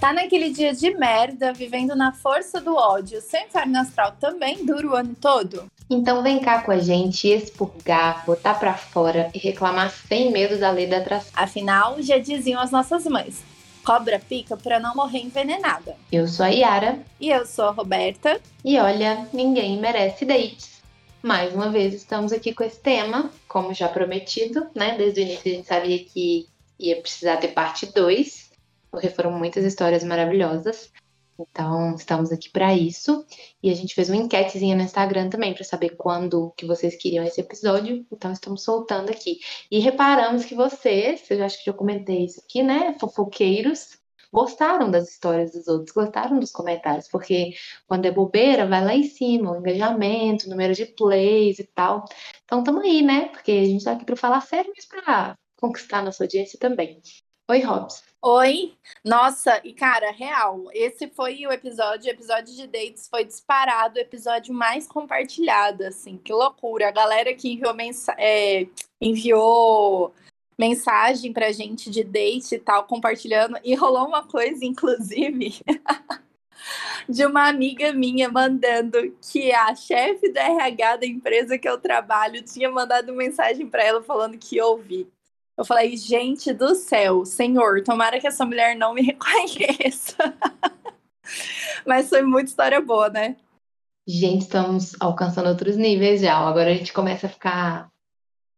Tá naquele dia de merda, vivendo na força do ódio, seu inferno astral também dura o ano todo? Então vem cá com a gente expurgar, botar pra fora e reclamar sem medo da lei da atração. Afinal, já diziam as nossas mães: cobra pica pra não morrer envenenada. Eu sou a Yara. E eu sou a Roberta. E olha, ninguém merece dates. Mais uma vez estamos aqui com esse tema, como já prometido, né? Desde o início a gente sabia que ia precisar ter parte 2 porque foram muitas histórias maravilhosas. Então, estamos aqui para isso. E a gente fez uma enquetezinha no Instagram também para saber quando que vocês queriam esse episódio. Então, estamos soltando aqui. E reparamos que vocês, eu acho que já comentei isso aqui, né? Fofoqueiros, gostaram das histórias dos outros, gostaram dos comentários, porque quando é bobeira, vai lá em cima, o engajamento, o número de plays e tal. Então, estamos aí, né? Porque a gente está aqui para falar sério, mas para conquistar nossa audiência também. Oi, Robson. Oi, nossa, e cara, real, esse foi o episódio, o episódio de dates foi disparado, o episódio mais compartilhado, assim, que loucura. A galera que enviou, mensa é, enviou mensagem pra gente de date e tal, compartilhando, e rolou uma coisa, inclusive, de uma amiga minha mandando que a chefe da RH da empresa que eu trabalho tinha mandado mensagem para ela falando que ouvi. Eu falei, gente do céu, senhor, tomara que essa mulher não me reconheça. Mas foi muita história boa, né? Gente, estamos alcançando outros níveis já. Agora a gente começa a ficar,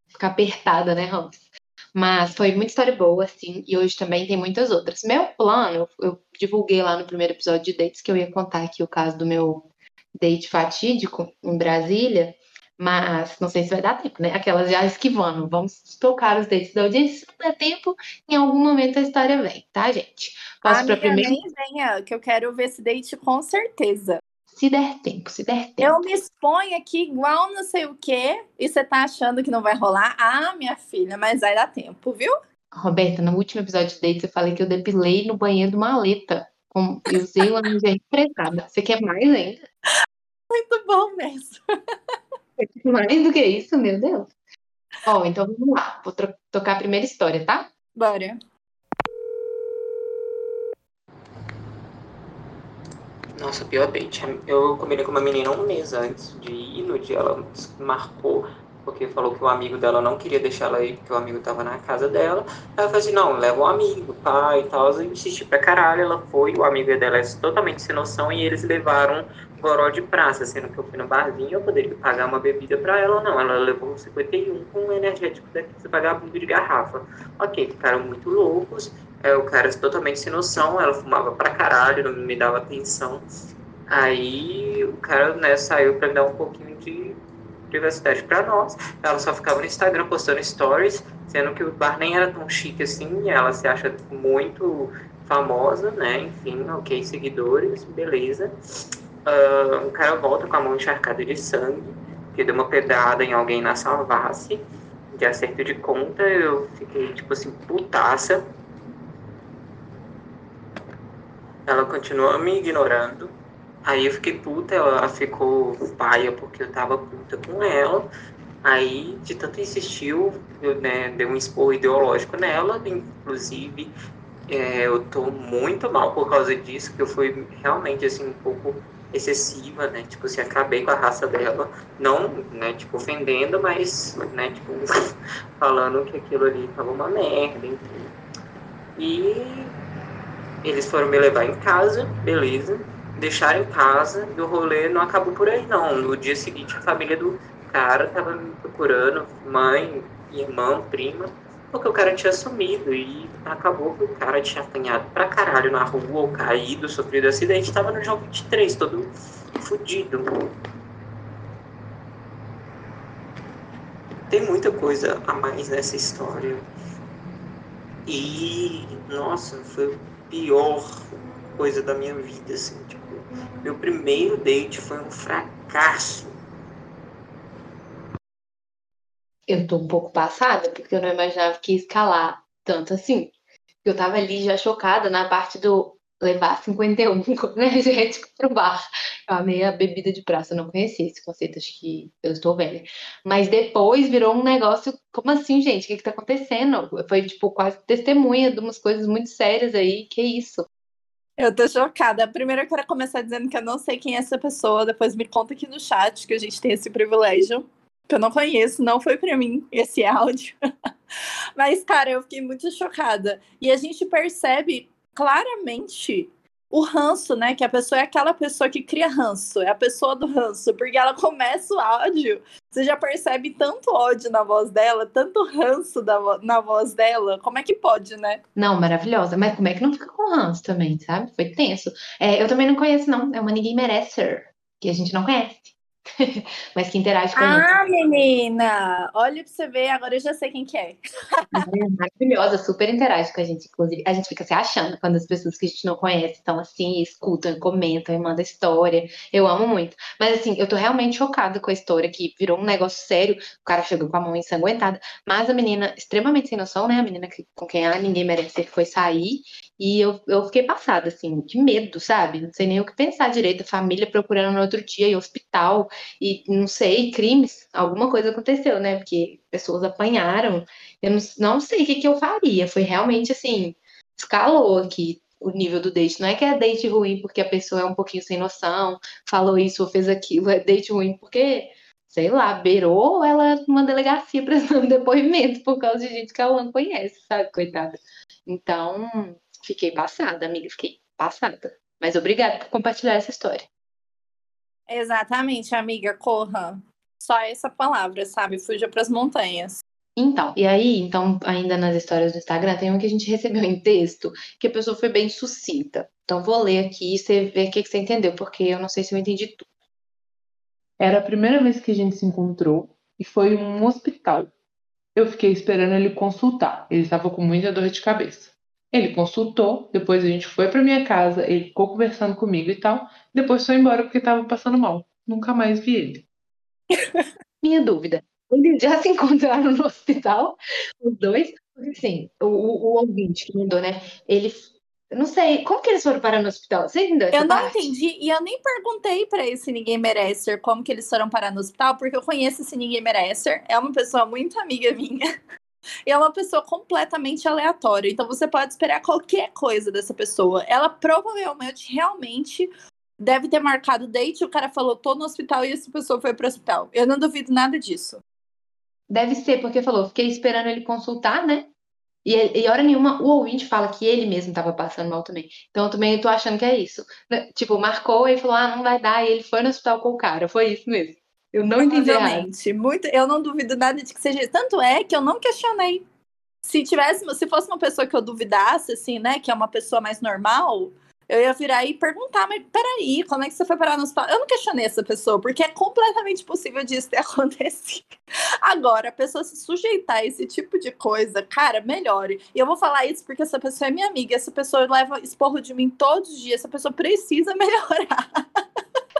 ficar apertada, né, Ramos? Mas foi muita história boa, assim, e hoje também tem muitas outras. Meu plano, eu divulguei lá no primeiro episódio de dates que eu ia contar aqui o caso do meu date fatídico em Brasília. Mas não sei se vai dar tempo, né? Aquelas já esquivando. Vamos tocar os dates da audiência. Se não der tempo, em algum momento a história vem, tá, gente? Posso para primeiro. Nem venha, que eu quero ver esse date com certeza. Se der tempo, se der tempo. Eu me exponho aqui igual não sei o quê, e você tá achando que não vai rolar? Ah, minha filha, mas vai dar tempo, viu? Roberta, no último episódio de dates eu falei que eu depilei no banheiro de uma maleta. Eu usei uma lingerie emprestada. Você quer mais ainda? Muito bom mesmo. Mais do que isso, meu Deus. Ó, então vamos lá. Vou tocar a primeira história, tá? Bora. Nossa, pior date. Eu combinei com uma menina um mês antes de ir. No dia ela marcou porque falou que o amigo dela não queria deixar ela ir, porque o amigo tava na casa dela. Aí eu falei assim, não, leva um amigo, pai e tal. Eu insisti pra caralho, ela foi, o amigo dela é totalmente sem noção, e eles levaram goró de praça, sendo que eu fui no barzinho, eu poderia pagar uma bebida pra ela, não. Ela levou 51 com um energético pagava um de garrafa. Ok, ficaram muito loucos, é, o cara totalmente sem noção, ela fumava pra caralho, não me dava atenção. Aí o cara, né, saiu me dar um pouquinho de privacidade para nós. Ela só ficava no Instagram postando stories, sendo que o bar nem era tão chique assim. Ela se acha muito famosa, né? Enfim, ok, seguidores, beleza. Uh, o cara volta com a mão encharcada de sangue, que deu uma pedrada em alguém na salvasse. De acerto de conta, eu fiquei tipo assim, putaça. Ela continuou me ignorando. Aí eu fiquei puta, ela ficou paia porque eu tava puta com ela. Aí, de tanto insistiu, eu né, dei um esporro ideológico nela, inclusive é, eu tô muito mal por causa disso, que eu fui realmente assim um pouco excessiva, né? Tipo, assim, acabei com a raça dela, não, né, tipo, ofendendo, mas, né, tipo, falando que aquilo ali tava uma merda, enfim. E eles foram me levar em casa, beleza deixaram em casa e o rolê não acabou por aí, não. No dia seguinte, a família do cara tava me procurando, mãe, irmão, prima, porque o cara tinha sumido e acabou que o cara tinha apanhado pra caralho na rua, ou caído, sofrido acidente, tava no jogo 23, todo fudido. Tem muita coisa a mais nessa história. E, nossa, foi a pior coisa da minha vida, assim, tipo, meu primeiro date foi um fracasso. Eu tô um pouco passada, porque eu não imaginava que ia escalar tanto assim. Eu tava ali já chocada na parte do levar 51 com energético pro bar. Eu amei a bebida de praça, eu não conhecia esse conceito, acho que eu estou velha. Mas depois virou um negócio, como assim, gente? O que que tá acontecendo? Foi, tipo, quase testemunha de umas coisas muito sérias aí, que isso? Eu tô chocada. Primeiro eu quero começar dizendo que eu não sei quem é essa pessoa, depois me conta aqui no chat que a gente tem esse privilégio. Que eu não conheço, não foi para mim esse áudio. Mas, cara, eu fiquei muito chocada. E a gente percebe claramente o ranço, né? Que a pessoa é aquela pessoa que cria ranço, é a pessoa do ranço, porque ela começa o áudio, você já percebe tanto ódio na voz dela, tanto ranço da, na voz dela. Como é que pode, né? Não, maravilhosa. Mas como é que não fica com ranço também, sabe? Foi tenso. É, eu também não conheço, não. É uma Ninguém Merece, que a gente não conhece. mas que interage com Ah, menina! Olha pra você ver, agora eu já sei quem que é. é. Maravilhosa, super interage com a gente. Inclusive, a gente fica se achando quando as pessoas que a gente não conhece estão assim, escutam, comentam e mandam história. Eu amo muito. Mas assim, eu tô realmente chocada com a história, que virou um negócio sério. O cara chegou com a mão ensanguentada. Mas a menina, extremamente sem noção, né? A menina que, com quem ah, ninguém merece foi sair. E eu, eu fiquei passada, assim, de medo, sabe? Não sei nem o que pensar direito. Família procurando no outro dia, e hospital e não sei, crimes, alguma coisa aconteceu, né? Porque pessoas apanharam. Eu não, não sei o que, que eu faria. Foi realmente assim, escalou aqui o nível do date. Não é que é date ruim porque a pessoa é um pouquinho sem noção, falou isso ou fez aquilo, é date ruim porque, sei lá, beirou ela numa delegacia prestando depoimento por causa de gente que ela não conhece, sabe, coitada. Então, fiquei passada, amiga, fiquei passada. Mas obrigada por compartilhar essa história. Exatamente, amiga, corra. Só essa palavra, sabe? Fuja para as montanhas. Então, e aí, então, ainda nas histórias do Instagram, tem uma que a gente recebeu em texto, que a pessoa foi bem sucinta. Então, vou ler aqui e você vê o que, que você entendeu, porque eu não sei se eu entendi tudo. Era a primeira vez que a gente se encontrou e foi em um hospital. Eu fiquei esperando ele consultar. Ele estava com muita dor de cabeça. Ele consultou, depois a gente foi para minha casa, ele ficou conversando comigo e tal, depois foi embora porque estava passando mal. Nunca mais vi ele. Minha dúvida. Eles já se encontraram no hospital, os dois? Porque assim, o, o, ouvinte que mandou, né? Ele. Eu não sei, como que eles foram parar no hospital? Você entendeu? Eu não parte? entendi, e eu nem perguntei para esse Ninguém Merecer como que eles foram parar no hospital, porque eu conheço esse Ninguém Merecer, é uma pessoa muito amiga minha. E é uma pessoa completamente aleatória. Então você pode esperar qualquer coisa dessa pessoa. Ela provavelmente realmente deve ter marcado date. O cara falou, tô no hospital e essa pessoa foi pro hospital. Eu não duvido nada disso. Deve ser, porque falou, fiquei esperando ele consultar, né? E, e hora nenhuma o ouvinte fala que ele mesmo estava passando mal também. Então eu também tô achando que é isso. Tipo, marcou e falou, ah, não vai dar. E ele foi no hospital com o cara. Foi isso mesmo. Eu não entendi Realmente, muito, eu não duvido nada de que seja. Tanto é que eu não questionei. Se tivesse, se fosse uma pessoa que eu duvidasse, assim, né, que é uma pessoa mais normal, eu ia virar e perguntar, mas peraí, como é que você foi parar no hospital? Eu não questionei essa pessoa, porque é completamente possível disso ter acontecido. Agora, a pessoa se sujeitar a esse tipo de coisa, cara, melhore. E eu vou falar isso porque essa pessoa é minha amiga, essa pessoa leva esporro de mim todos os dias, essa pessoa precisa melhorar.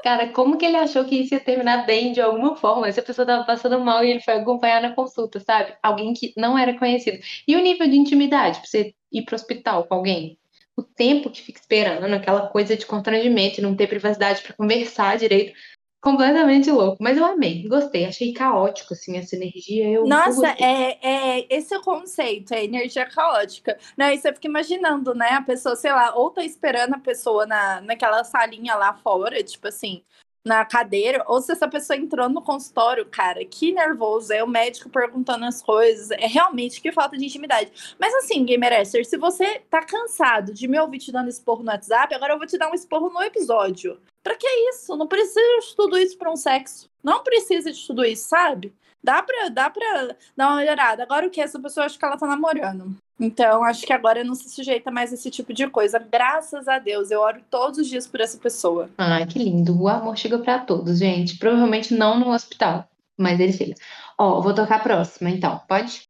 Cara, como que ele achou que isso ia terminar bem de alguma forma? Se a pessoa tava passando mal e ele foi acompanhar na consulta, sabe? Alguém que não era conhecido. E o nível de intimidade pra você ir pro hospital com alguém? O tempo que fica esperando, aquela coisa de constrangimento não ter privacidade para conversar direito completamente louco. Mas eu amei, gostei, achei caótico, assim, essa energia. Eu Nossa, é, é esse é o conceito, é energia caótica. Não, você fica imaginando, né? A pessoa, sei lá, ou tá esperando a pessoa na, naquela salinha lá fora, tipo assim, na cadeira, ou se essa pessoa entrou no consultório, cara, que nervoso, é o médico perguntando as coisas, é realmente que falta de intimidade. Mas assim, Gameresser, se você tá cansado de me ouvir te dando esporro no WhatsApp, agora eu vou te dar um esporro no episódio. Pra que isso? Não precisa de tudo isso pra um sexo. Não precisa de tudo isso, sabe? Dá pra, dá pra dar uma melhorada. Agora o que? Essa pessoa acho que ela tá namorando. Então, acho que agora não se sujeita mais a esse tipo de coisa. Graças a Deus, eu oro todos os dias por essa pessoa. Ai, que lindo. O amor chega para todos, gente. Provavelmente não no hospital, mas ele chega. Ó, vou tocar a próxima, então. Pode?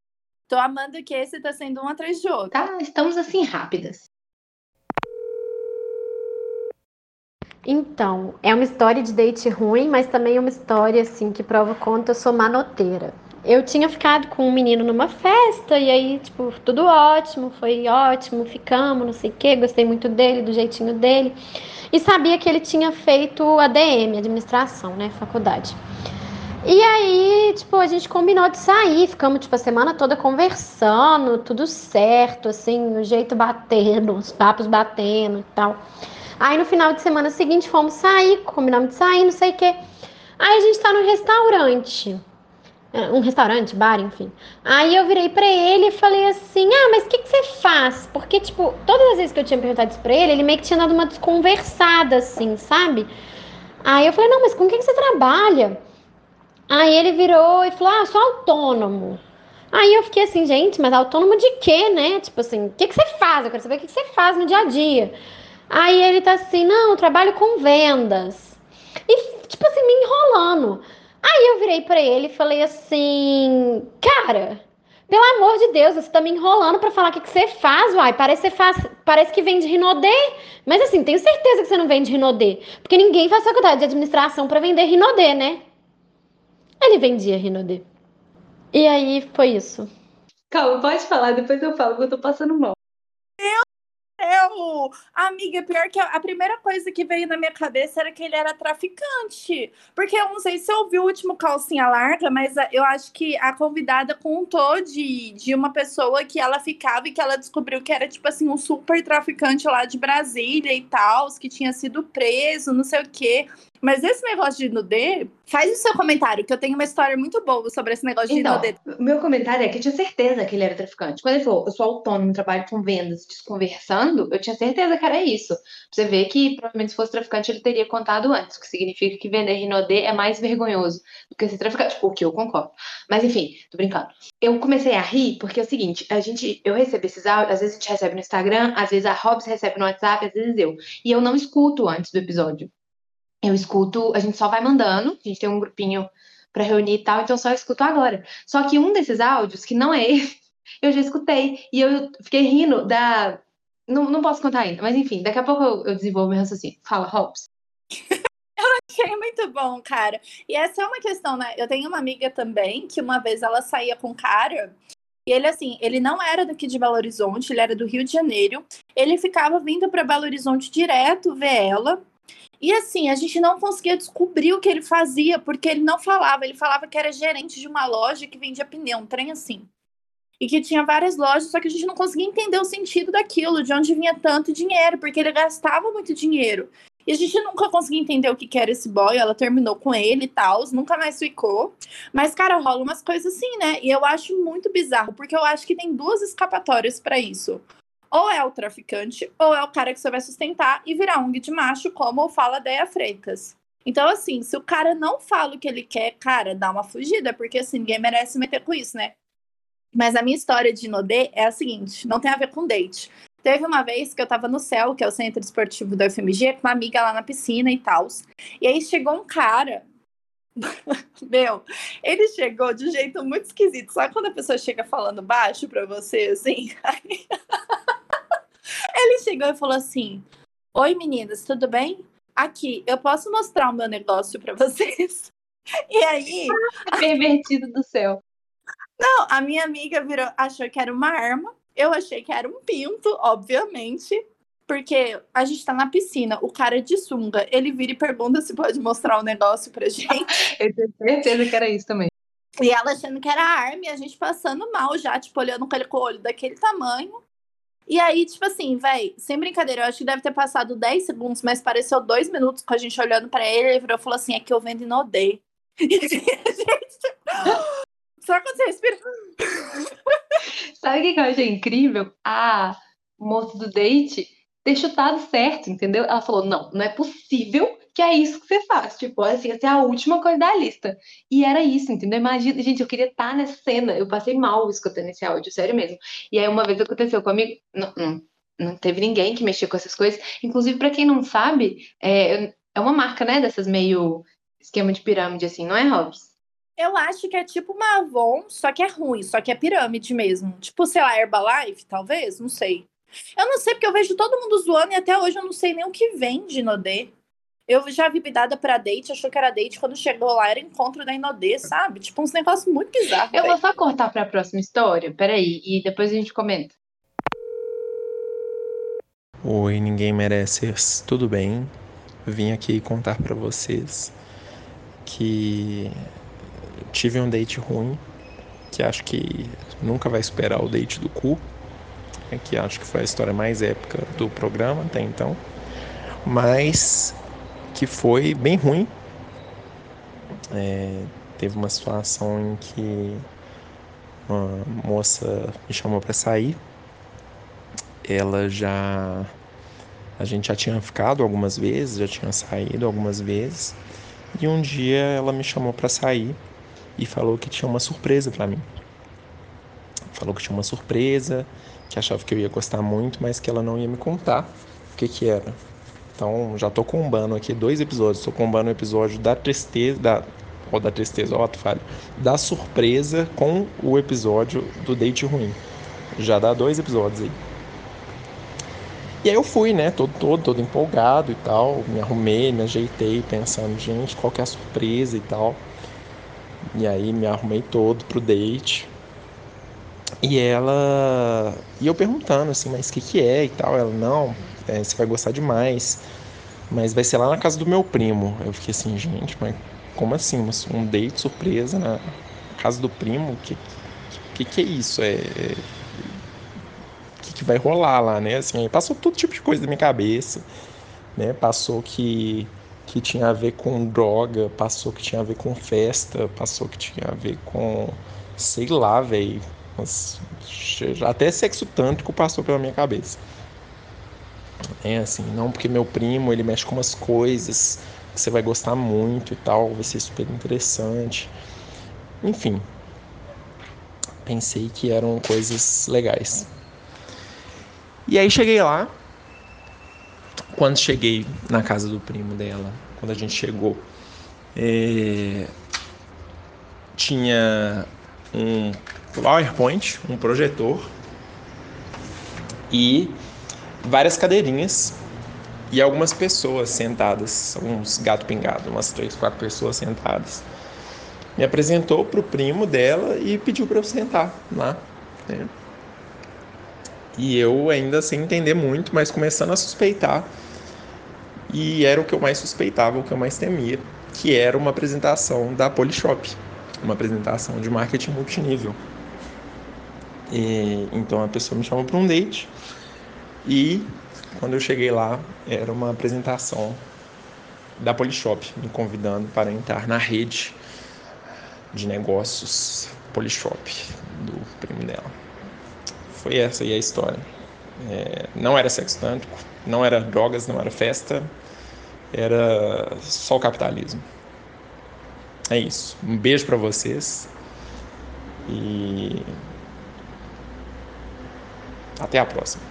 Tô amando que esse tá sendo um atrás de outro. Tá, estamos assim rápidas. Então, é uma história de date ruim, mas também é uma história assim que prova quanto eu sou manoteira eu tinha ficado com um menino numa festa, e aí, tipo, tudo ótimo, foi ótimo, ficamos, não sei o quê, gostei muito dele, do jeitinho dele. E sabia que ele tinha feito ADM, administração, né, faculdade. E aí, tipo, a gente combinou de sair, ficamos, tipo, a semana toda conversando, tudo certo, assim, o jeito batendo, os papos batendo e tal. Aí no final de semana seguinte fomos sair, combinamos de sair, não sei o quê. Aí a gente tá no restaurante. É, um restaurante, bar, enfim. Aí eu virei pra ele e falei assim: Ah, mas o que, que você faz? Porque, tipo, todas as vezes que eu tinha perguntado isso pra ele, ele meio que tinha dado uma desconversada, assim, sabe? Aí eu falei: Não, mas com o que, que você trabalha? Aí ele virou e falou: Ah, sou autônomo. Aí eu fiquei assim, gente, mas autônomo de quê, né? Tipo assim, o que, que você faz? Eu quero saber o que, que você faz no dia a dia. Aí ele tá assim, não, eu trabalho com vendas. E, tipo assim, me enrolando. Aí eu virei para ele e falei assim, cara, pelo amor de Deus, você tá me enrolando para falar o que, que você faz, uai. Parece que, faz, parece que vende Rinodê. Mas assim, tenho certeza que você não vende Rinodê. Porque ninguém faz faculdade de administração para vender Rinodê, né? Ele vendia Rinodê. E aí foi isso. Calma, pode falar, depois eu falo que eu tô passando mal. Eu, amiga, pior que a, primeira coisa que veio na minha cabeça era que ele era traficante. Porque eu não sei se você ouviu o último calcinha larga, mas eu acho que a convidada contou de, de uma pessoa que ela ficava e que ela descobriu que era, tipo assim, um super traficante lá de Brasília e tal, que tinha sido preso, não sei o quê. Mas esse negócio de nudez, faz o seu comentário, que eu tenho uma história muito boa sobre esse negócio de então, nudez. Meu comentário é que eu tinha certeza que ele era traficante. Quando ele falou, eu sou autônomo, trabalho com vendas, desconversando, eu tinha certeza que era isso. Você vê que provavelmente se fosse traficante ele teria contado antes, o que significa que vender Rinodê é mais vergonhoso do que ser traficante, o que eu concordo. Mas enfim, tô brincando. Eu comecei a rir porque é o seguinte, a gente, eu recebo esses áudios, às vezes a gente recebe no Instagram, às vezes a Hobbs recebe no WhatsApp, às vezes eu. E eu não escuto antes do episódio eu escuto, a gente só vai mandando, a gente tem um grupinho para reunir e tal, então só escuto agora. Só que um desses áudios, que não é esse, eu já escutei, e eu fiquei rindo da. Não, não posso contar ainda, mas enfim, daqui a pouco eu, eu desenvolvo meu raciocínio. Fala, Hobbs. eu achei muito bom, cara. E essa é uma questão, né? Eu tenho uma amiga também que uma vez ela saía com um cara e ele, assim, ele não era daqui de Belo Horizonte, ele era do Rio de Janeiro. Ele ficava vindo para Belo Horizonte direto ver ela. E assim, a gente não conseguia descobrir o que ele fazia, porque ele não falava. Ele falava que era gerente de uma loja que vendia pneu, um trem assim. E que tinha várias lojas, só que a gente não conseguia entender o sentido daquilo, de onde vinha tanto dinheiro, porque ele gastava muito dinheiro. E a gente nunca conseguia entender o que, que era esse boy. Ela terminou com ele e tal, nunca mais ficou. Mas, cara, rola umas coisas assim, né? E eu acho muito bizarro, porque eu acho que tem duas escapatórias para isso. Ou é o traficante, ou é o cara que você vai sustentar e virar um de macho, como fala Deia Freitas. Então, assim, se o cara não fala o que ele quer, cara, dá uma fugida, porque assim, ninguém merece meter com isso, né? Mas a minha história de Nodê é a seguinte: não tem a ver com date. Teve uma vez que eu tava no CEL, que é o centro esportivo da UFMG, com uma amiga lá na piscina e tal. E aí chegou um cara. Meu, ele chegou de um jeito muito esquisito. Sabe quando a pessoa chega falando baixo pra você, assim? Aí... Ele chegou e falou assim: Oi meninas, tudo bem? Aqui, eu posso mostrar o meu negócio para vocês? E aí. Pervertido do céu. Não, a minha amiga virou, achou que era uma arma. Eu achei que era um pinto, obviamente. Porque a gente tá na piscina, o cara é de sunga, ele vira e pergunta se pode mostrar o um negócio pra gente. Eu tenho certeza que era isso também. E ela achando que era arma e a gente passando mal já, tipo, olhando com ele com o olho daquele tamanho. E aí, tipo assim, velho, sem brincadeira, eu acho que deve ter passado 10 segundos, mas pareceu dois minutos com a gente olhando para ele. Ele virou e falou assim: é que eu vendo e não odeio. E a gente. Só quando você respira. Sabe o que eu achei incrível? A moça do date ter chutado certo, entendeu? Ela falou: não, não é possível que é isso que você faz. Tipo, assim, essa é a última coisa da lista. E era isso, entendeu? Imagina, gente, eu queria estar nessa cena. Eu passei mal escutando esse áudio, sério mesmo. E aí uma vez aconteceu comigo, não, não, não teve ninguém que mexia com essas coisas. Inclusive, para quem não sabe, é, é uma marca, né, dessas meio esquema de pirâmide, assim, não é, Hobbs? Eu acho que é tipo uma Avon, só que é ruim, só que é pirâmide mesmo. Tipo, sei lá, Herbalife, talvez? Não sei. Eu não sei, porque eu vejo todo mundo zoando e até hoje eu não sei nem o que vende no D. Eu já vi bidada pra date, achou que era date, quando chegou lá era encontro da Inodê, sabe? Tipo, uns negócios muito bizarros. Eu véio. vou só cortar pra próxima história, peraí, e depois a gente comenta. Oi, ninguém merece. Tudo bem? Vim aqui contar para vocês que tive um date ruim, que acho que nunca vai superar o date do cu, né, que acho que foi a história mais épica do programa até então, mas que foi bem ruim. É, teve uma situação em que uma moça me chamou para sair. Ela já a gente já tinha ficado algumas vezes, já tinha saído algumas vezes. E um dia ela me chamou para sair e falou que tinha uma surpresa para mim. Falou que tinha uma surpresa, que achava que eu ia gostar muito, mas que ela não ia me contar o que que era. Então, já tô combando aqui dois episódios. Tô combando o episódio da tristeza, da ou da tristeza, ó, tu falho, da surpresa com o episódio do date ruim. Já dá dois episódios aí. E aí eu fui, né, todo, todo, todo empolgado e tal, me arrumei, me ajeitei, pensando, gente, qual que é a surpresa e tal. E aí me arrumei todo pro date. E ela. E eu perguntando assim, mas o que, que é e tal. Ela, não, é, você vai gostar demais. Mas vai ser lá na casa do meu primo. Eu fiquei assim, gente, mas como assim? Um date surpresa na casa do primo? O que, que, que é isso? É. O que, que vai rolar lá, né? Assim, passou todo tipo de coisa da minha cabeça. Né? Passou que que tinha a ver com droga, passou que tinha a ver com festa, passou que tinha a ver com, sei lá, velho. Até sexo tântrico passou pela minha cabeça. É assim, não porque meu primo ele mexe com umas coisas que você vai gostar muito e tal, vai ser super interessante. Enfim, pensei que eram coisas legais. E aí cheguei lá, quando cheguei na casa do primo dela, quando a gente chegou, é, tinha um PowerPoint, um projetor e várias cadeirinhas e algumas pessoas sentadas, uns gato pingado, umas três, quatro pessoas sentadas. Me apresentou para o primo dela e pediu para eu sentar lá. Né? E eu ainda sem entender muito, mas começando a suspeitar e era o que eu mais suspeitava, o que eu mais temia, que era uma apresentação da Polishop, uma apresentação de marketing multinível. E, então a pessoa me chamou para um date e quando eu cheguei lá era uma apresentação da Polishop, me convidando para entrar na rede de negócios Polishop do primo dela. Foi essa aí a história. É, não era sexo tântrico, não era drogas, não era festa, era só o capitalismo. É isso. Um beijo para vocês e até a próxima.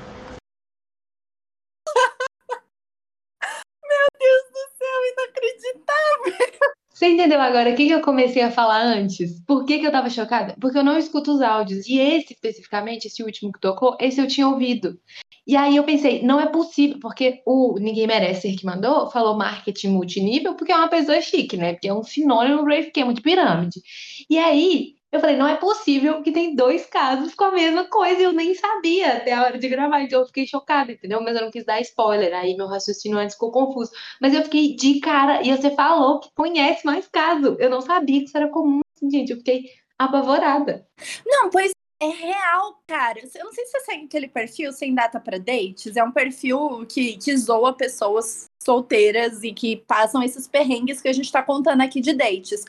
Meu Deus do céu, inacreditável! Você entendeu agora o que, eu comecei a falar antes? Por que, que eu tava chocada? Porque eu não escuto os áudios. E esse, especificamente, esse último que tocou, esse eu tinha ouvido. E aí eu pensei, não é possível, porque o Ninguém Merece que mandou falou marketing multinível, porque é uma pessoa chique, né? Porque é um sinônimo do esquema de pirâmide. E aí eu falei, não é possível que tem dois casos com a mesma coisa, eu nem sabia até a hora de gravar, então eu fiquei chocada, entendeu? Mas eu não quis dar spoiler, aí meu raciocínio antes ficou confuso. Mas eu fiquei de cara, e você falou que conhece mais casos. Eu não sabia que isso era comum, assim, gente, eu fiquei apavorada. Não, pois é real, cara. Eu não sei se você segue aquele perfil sem data para dates. É um perfil que, que zoa pessoas solteiras e que passam esses perrengues que a gente tá contando aqui de dates.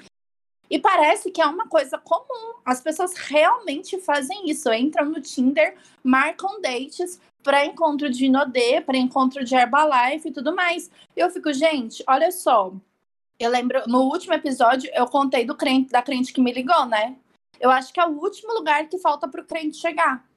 E parece que é uma coisa comum. As pessoas realmente fazem isso. Entram no Tinder, marcam dates para encontro de Inodê, para encontro de Herbalife e tudo mais. Eu fico, gente, olha só. Eu lembro, no último episódio, eu contei do crente, da crente que me ligou, né? Eu acho que é o último lugar que falta para o crente chegar.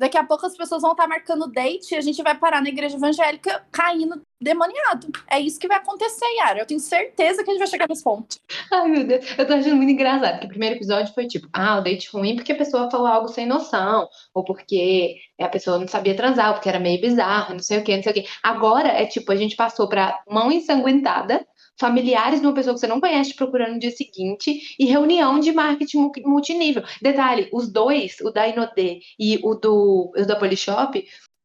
Daqui a pouco as pessoas vão estar tá marcando date e a gente vai parar na igreja evangélica caindo demoniado. É isso que vai acontecer, Yara. Eu tenho certeza que a gente vai chegar nesse ponto. Ai, meu Deus. Eu tô achando muito engraçado, porque o primeiro episódio foi tipo, ah, o date ruim porque a pessoa falou algo sem noção, ou porque a pessoa não sabia transar, porque era meio bizarro, não sei o que, não sei o que. Agora é tipo, a gente passou pra mão ensanguentada, familiares de uma pessoa que você não conhece procurando no dia seguinte e reunião de marketing multinível. Detalhe, os dois, o da Inodê e o do o da Polishop,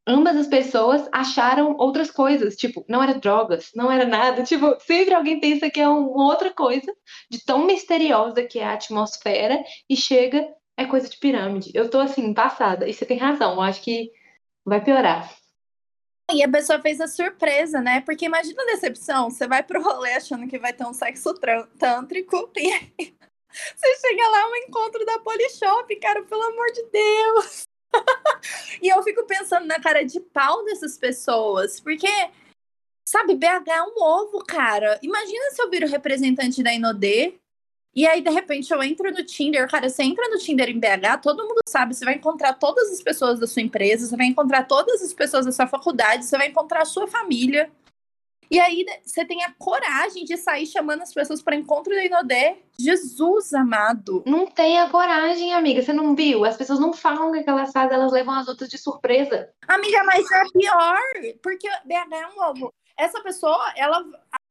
ambas as pessoas acharam outras coisas, tipo, não era drogas, não era nada, tipo, sempre alguém pensa que é uma outra coisa, de tão misteriosa que é a atmosfera, e chega, é coisa de pirâmide. Eu tô assim, passada, e você tem razão, eu acho que vai piorar. E a pessoa fez a surpresa, né? Porque imagina a decepção, você vai pro rolê achando que vai ter um sexo tântrico, e aí você chega lá, é um encontro da Polishop, cara, pelo amor de Deus! e eu fico pensando na cara de pau dessas pessoas, porque, sabe, BH é um ovo, cara. Imagina se eu viro representante da Inodê e aí, de repente, eu entro no Tinder. Cara, você entra no Tinder em BH, todo mundo sabe, você vai encontrar todas as pessoas da sua empresa, você vai encontrar todas as pessoas da sua faculdade, você vai encontrar a sua família. E aí você tem a coragem de sair chamando as pessoas para encontro da Inodé. Jesus amado. Não tem a coragem, amiga. Você não viu? As pessoas não falam o que elas fazem, elas levam as outras de surpresa. Amiga, mas é pior, porque BH é um ovo. Essa pessoa, ela,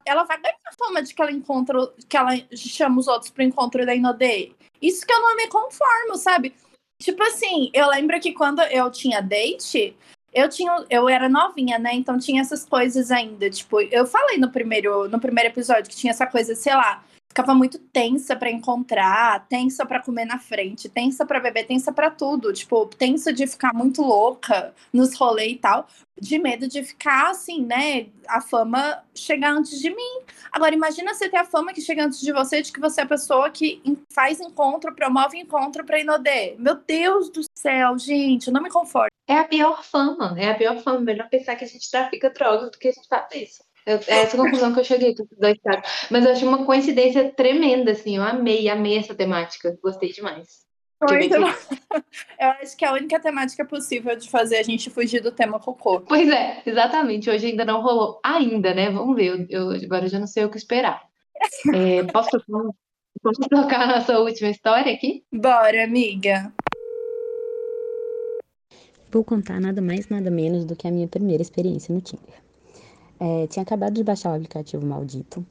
ela vai ganhar fama de que ela encontra, que ela chama os outros para encontro da Inodé. Isso que eu não me conformo, sabe? Tipo assim, eu lembro que quando eu tinha date, eu tinha, eu era novinha, né? Então tinha essas coisas ainda. Tipo, eu falei no primeiro, no primeiro episódio que tinha essa coisa, sei lá, ficava muito tensa para encontrar, tensa para comer na frente, tensa para beber, tensa para tudo, tipo, tensa de ficar muito louca nos rolês e tal, de medo de ficar assim, né, a fama chegar antes de mim. Agora imagina você ter a fama que chega antes de você, de que você é a pessoa que faz encontro, promove encontro para Inodê. Meu Deus do céu, gente, não me conforto. É a pior fama, é a pior fama, melhor pensar que a gente trafica drogas do que a gente faz isso. Eu, é essa conclusão que eu cheguei com esses dois casos. Mas eu achei uma coincidência tremenda, assim. Eu amei, amei essa temática. Gostei demais. Muito Eu acho que é a única temática possível de fazer a gente fugir do tema cocô. Pois é, exatamente. Hoje ainda não rolou. Ainda, né? Vamos ver. Eu, eu agora já não sei o que esperar. É, posso, posso tocar a nossa última história aqui? Bora, amiga. Vou contar nada mais, nada menos do que a minha primeira experiência no Tinder. É, tinha acabado de baixar o aplicativo maldito.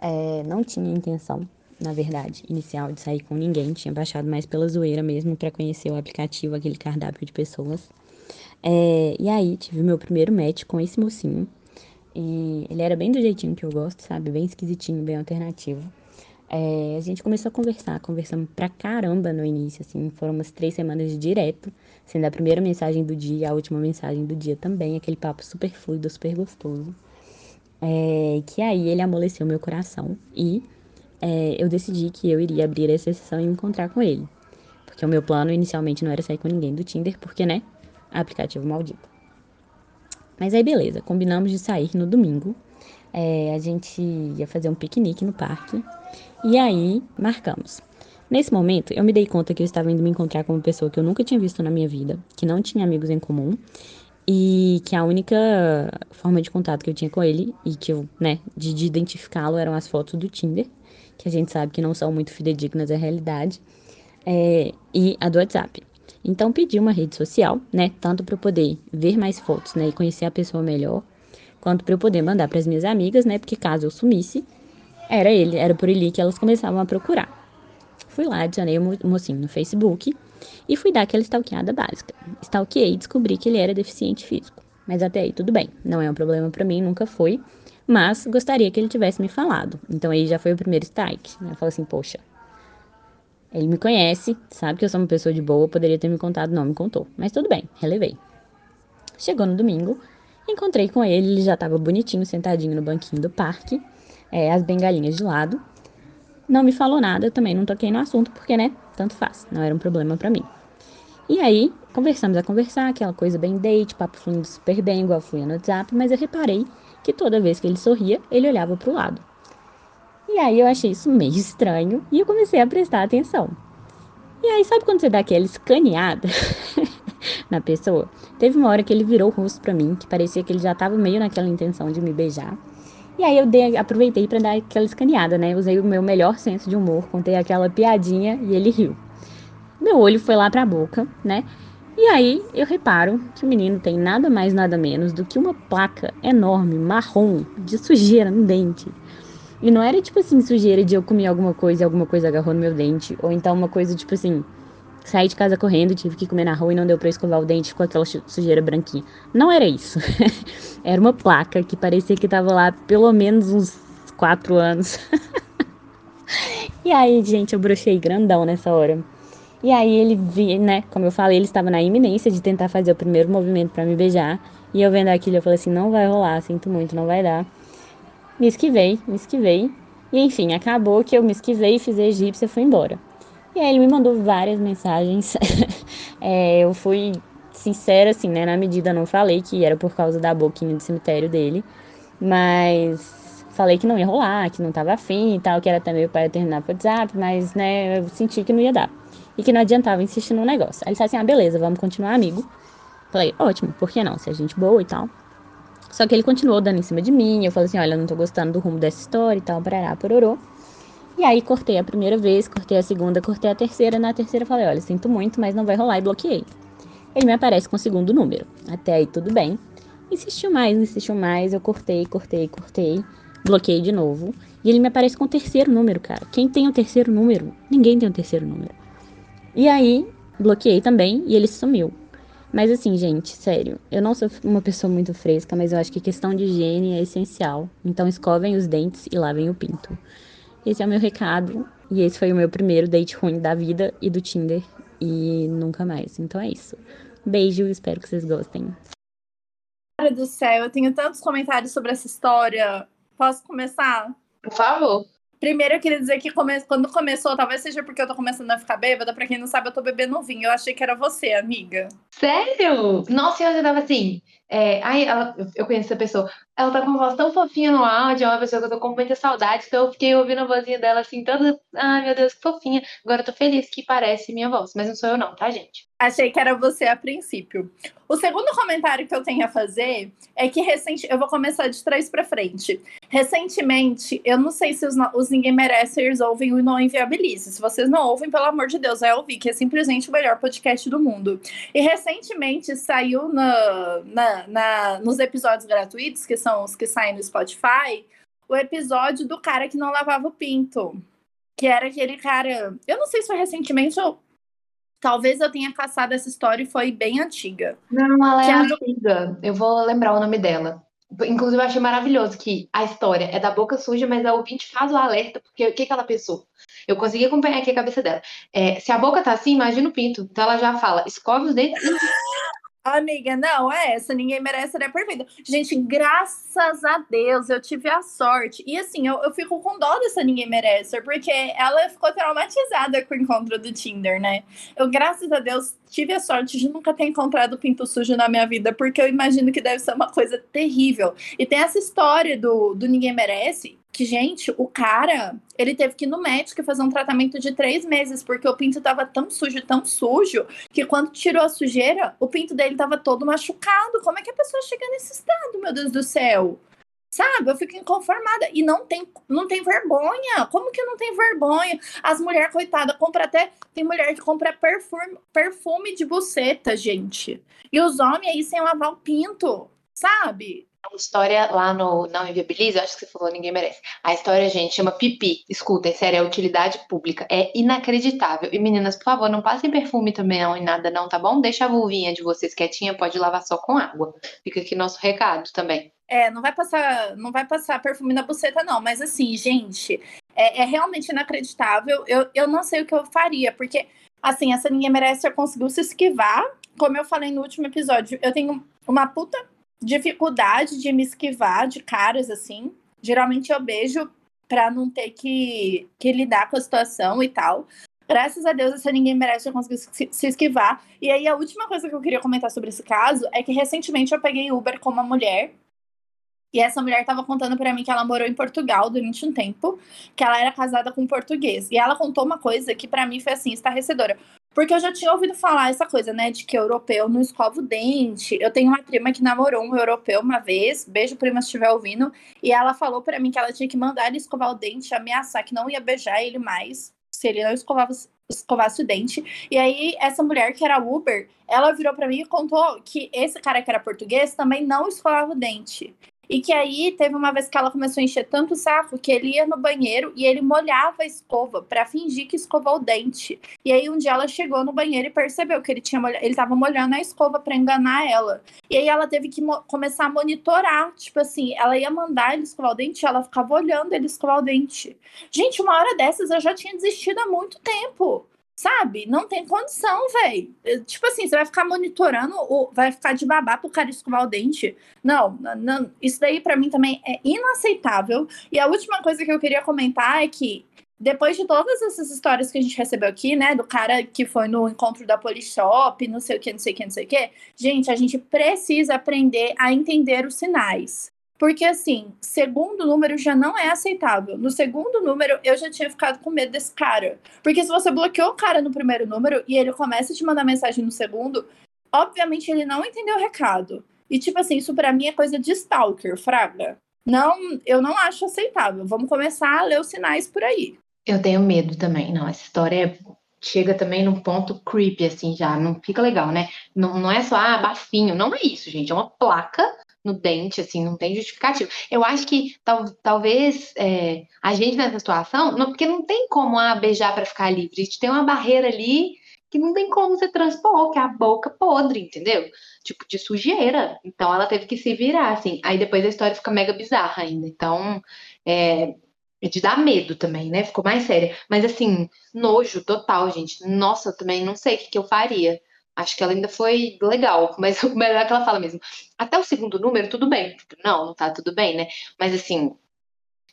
É, não tinha intenção, na verdade, inicial de sair com ninguém. Tinha baixado mais pela zoeira mesmo para conhecer o aplicativo, aquele cardápio de pessoas. É, e aí tive meu primeiro match com esse mocinho. E ele era bem do jeitinho que eu gosto, sabe? Bem esquisitinho, bem alternativo. É, a gente começou a conversar, conversamos pra caramba no início, assim, foram umas três semanas de direto, sendo a primeira mensagem do dia, a última mensagem do dia também, aquele papo super fluido, super gostoso. É, que aí ele amoleceu meu coração e é, eu decidi que eu iria abrir essa sessão e me encontrar com ele. Porque o meu plano inicialmente não era sair com ninguém do Tinder, porque, né, aplicativo maldito. Mas aí, beleza, combinamos de sair no domingo. É, a gente ia fazer um piquenique no parque. E aí, marcamos. Nesse momento, eu me dei conta que eu estava indo me encontrar com uma pessoa que eu nunca tinha visto na minha vida, que não tinha amigos em comum e que a única forma de contato que eu tinha com ele e que eu, né, de, de identificá-lo eram as fotos do Tinder, que a gente sabe que não são muito fidedignas à realidade, é, e a do WhatsApp. Então pedi uma rede social, né, tanto para eu poder ver mais fotos, né, e conhecer a pessoa melhor, quanto para eu poder mandar para as minhas amigas, né, porque caso eu sumisse, era ele, era por ele que elas começavam a procurar. Fui lá, adicionei o mocinho no Facebook e fui dar aquela stalkeada básica. Stalkeei e descobri que ele era deficiente físico. Mas até aí tudo bem, não é um problema para mim, nunca foi. Mas gostaria que ele tivesse me falado. Então aí já foi o primeiro strike. Né? Eu falei assim, poxa, ele me conhece, sabe que eu sou uma pessoa de boa, poderia ter me contado, não me contou. Mas tudo bem, relevei. Chegou no domingo, encontrei com ele, ele já estava bonitinho, sentadinho no banquinho do parque, é, as bengalinhas de lado. Não me falou nada, eu também não toquei no assunto, porque, né, tanto faz, não era um problema para mim. E aí, conversamos a conversar, aquela coisa bem date, papo fluindo super bem, igual fluía no WhatsApp, mas eu reparei que toda vez que ele sorria, ele olhava para o lado. E aí eu achei isso meio estranho e eu comecei a prestar atenção. E aí, sabe quando você dá aquela escaneada na pessoa? Teve uma hora que ele virou o rosto para mim, que parecia que ele já tava meio naquela intenção de me beijar. E aí eu dei, aproveitei para dar aquela escaneada, né? Usei o meu melhor senso de humor, contei aquela piadinha e ele riu. Meu olho foi lá para a boca, né? E aí eu reparo que o menino tem nada mais nada menos do que uma placa enorme, marrom, de sujeira no dente. E não era tipo assim, sujeira de eu comer alguma coisa e alguma coisa agarrou no meu dente, ou então uma coisa tipo assim, saí de casa correndo, tive que comer na rua e não deu pra escovar o dente com aquela sujeira branquinha. Não era isso. era uma placa que parecia que tava lá pelo menos uns quatro anos. e aí, gente, eu brochei grandão nessa hora. E aí ele vi, né, como eu falei, ele estava na iminência de tentar fazer o primeiro movimento para me beijar. E eu vendo aquilo, eu falei assim, não vai rolar, sinto muito, não vai dar. Me esquivei, me esquivei. E enfim, acabou que eu me esquivei, fiz a egípcia e fui embora. E aí ele me mandou várias mensagens. é, eu fui sincera, assim, né? Na medida não falei que era por causa da boquinha do cemitério dele. Mas falei que não ia rolar, que não tava afim e tal, que era até meio para terminar pro WhatsApp, mas, né, eu senti que não ia dar. E que não adiantava insistir no negócio. Aí ele disse assim, ah, beleza, vamos continuar amigo. Falei, ótimo, por que não? Se é gente boa e tal. Só que ele continuou dando em cima de mim. Eu falei assim: olha, eu não tô gostando do rumo dessa história e tal, parará, pororô. E aí cortei a primeira vez, cortei a segunda, cortei a terceira. Na terceira falei: olha, sinto muito, mas não vai rolar e bloqueei. Ele me aparece com o segundo número. Até aí tudo bem. Insistiu mais, insistiu mais. Eu cortei, cortei, cortei. Bloqueei de novo. E ele me aparece com o terceiro número, cara. Quem tem o terceiro número? Ninguém tem o terceiro número. E aí, bloqueei também e ele sumiu. Mas assim, gente, sério, eu não sou uma pessoa muito fresca, mas eu acho que questão de higiene é essencial. Então escovem os dentes e lavem o pinto. Esse é o meu recado. E esse foi o meu primeiro date ruim da vida e do Tinder. E nunca mais. Então é isso. Beijo, espero que vocês gostem. Cara do céu, eu tenho tantos comentários sobre essa história. Posso começar? Por favor. Primeiro, eu queria dizer que come... quando começou, talvez seja porque eu tô começando a ficar bêbada. Pra quem não sabe, eu tô bebendo vinho. Eu achei que era você, amiga. Sério? Nossa, eu já tava assim. É... Ai, ela... eu conheço essa pessoa. Ela tá com uma voz tão fofinha no áudio. É uma pessoa que eu tô com muita saudade. Então eu fiquei ouvindo a vozinha dela assim, toda. Ai, meu Deus, que fofinha. Agora eu tô feliz que parece minha voz. Mas não sou eu, não, tá, gente? Achei que era você a princípio. O segundo comentário que eu tenho a fazer é que recente, eu vou começar de trás para frente. Recentemente, eu não sei se os, os Ninguém Merecers ouvem o Não Inviabilize. Se vocês não ouvem, pelo amor de Deus, vai ouvir, que é simplesmente o melhor podcast do mundo. E recentemente saiu na, na, na, nos episódios gratuitos, que são os que saem no Spotify, o episódio do cara que não lavava o pinto. Que era aquele cara. Eu não sei se foi recentemente ou Talvez eu tenha caçado essa história e foi bem antiga. Não, ela é, é antiga. Eu vou lembrar o nome dela. Inclusive, eu achei maravilhoso que a história é da boca suja, mas a ouvinte faz o alerta, porque o que, que ela pensou? Eu consegui acompanhar aqui a cabeça dela. É, se a boca tá assim, imagina o pinto. Então ela já fala, escove os dentes. Amiga, não, é essa, ninguém merece, ela é perfeita. Gente, graças a Deus, eu tive a sorte. E assim, eu, eu fico com dó dessa ninguém merece, porque ela ficou traumatizada com o encontro do Tinder, né? Eu, graças a Deus, tive a sorte de nunca ter encontrado pinto sujo na minha vida, porque eu imagino que deve ser uma coisa terrível. E tem essa história do, do Ninguém Merece, que, gente, o cara, ele teve que ir no médico fazer um tratamento de três meses, porque o pinto tava tão sujo, tão sujo, que quando tirou a sujeira, o pinto dele tava todo machucado. Como é que a pessoa chega nesse estado, meu Deus do céu? Sabe, eu fico inconformada. E não tem, não tem vergonha. Como que não tem vergonha? As mulheres, coitadas, compram até. Tem mulher que compra perfume, perfume de buceta, gente. E os homens aí sem lavar o pinto, sabe? A história lá no Não Inviabilize, acho que você falou, ninguém merece. A história, gente, chama Pipi. Escutem, sério, é utilidade pública. É inacreditável. E meninas, por favor, não passem perfume também não e nada não, tá bom? Deixa a vulvinha de vocês quietinha, pode lavar só com água. Fica aqui nosso recado também. É, não vai passar, não vai passar perfume na buceta, não. Mas assim, gente, é, é realmente inacreditável. Eu, eu não sei o que eu faria, porque assim, essa ninguém merece conseguiu se esquivar. Como eu falei no último episódio, eu tenho uma puta dificuldade de me esquivar de caras assim. Geralmente eu beijo para não ter que, que lidar com a situação e tal. Graças a Deus, essa ninguém merece eu consegui se, esquivar. E aí, a última coisa que eu queria comentar sobre esse caso é que recentemente eu peguei Uber com uma mulher e essa mulher estava contando para mim que ela morou em Portugal durante um tempo, que ela era casada com um português. E ela contou uma coisa que para mim foi assim, estarrecedora. Porque eu já tinha ouvido falar essa coisa, né, de que europeu não escova o dente. Eu tenho uma prima que namorou um europeu uma vez, beijo prima se estiver ouvindo, e ela falou para mim que ela tinha que mandar ele escovar o dente, ameaçar que não ia beijar ele mais se ele não escovasse o dente. E aí essa mulher que era Uber, ela virou para mim e contou que esse cara que era português também não escovava o dente. E que aí teve uma vez que ela começou a encher tanto o saco que ele ia no banheiro e ele molhava a escova para fingir que escovou o dente. E aí um dia ela chegou no banheiro e percebeu que ele tinha molha... ele tava molhando a escova para enganar ela. E aí ela teve que começar a monitorar, tipo assim, ela ia mandar ele escovar o dente, ela ficava olhando ele escovar o dente. Gente, uma hora dessas eu já tinha desistido há muito tempo. Sabe? Não tem condição, velho. Tipo assim, você vai ficar monitorando, ou vai ficar de babá pro cara escovar o dente. Não, não isso daí para mim também é inaceitável. E a última coisa que eu queria comentar é que depois de todas essas histórias que a gente recebeu aqui, né, do cara que foi no encontro da Polishop, não sei o que, não sei o que, não sei o que, gente, a gente precisa aprender a entender os sinais. Porque, assim, segundo número já não é aceitável. No segundo número, eu já tinha ficado com medo desse cara. Porque se você bloqueou o cara no primeiro número e ele começa a te mandar mensagem no segundo, obviamente ele não entendeu o recado. E, tipo assim, isso para mim é coisa de stalker, fraga. Não, eu não acho aceitável. Vamos começar a ler os sinais por aí. Eu tenho medo também. Não, essa história é chega também num ponto creepy, assim, já. Não fica legal, né? Não, não é só, ah, bafinho. Não é isso, gente. É uma placa no dente, assim, não tem justificativo. Eu acho que tal, talvez é, a gente nessa situação, não, porque não tem como ah, beijar para ficar livre, a gente tem uma barreira ali que não tem como você transpor, que é a boca podre, entendeu? Tipo, de sujeira. Então ela teve que se virar, assim. Aí depois a história fica mega bizarra ainda. Então, é, é de dar medo também, né? Ficou mais séria. Mas assim, nojo total, gente. Nossa, eu também não sei o que, que eu faria. Acho que ela ainda foi legal, mas o melhor é que ela fala mesmo. Até o segundo número, tudo bem. Não, não tá tudo bem, né? Mas assim,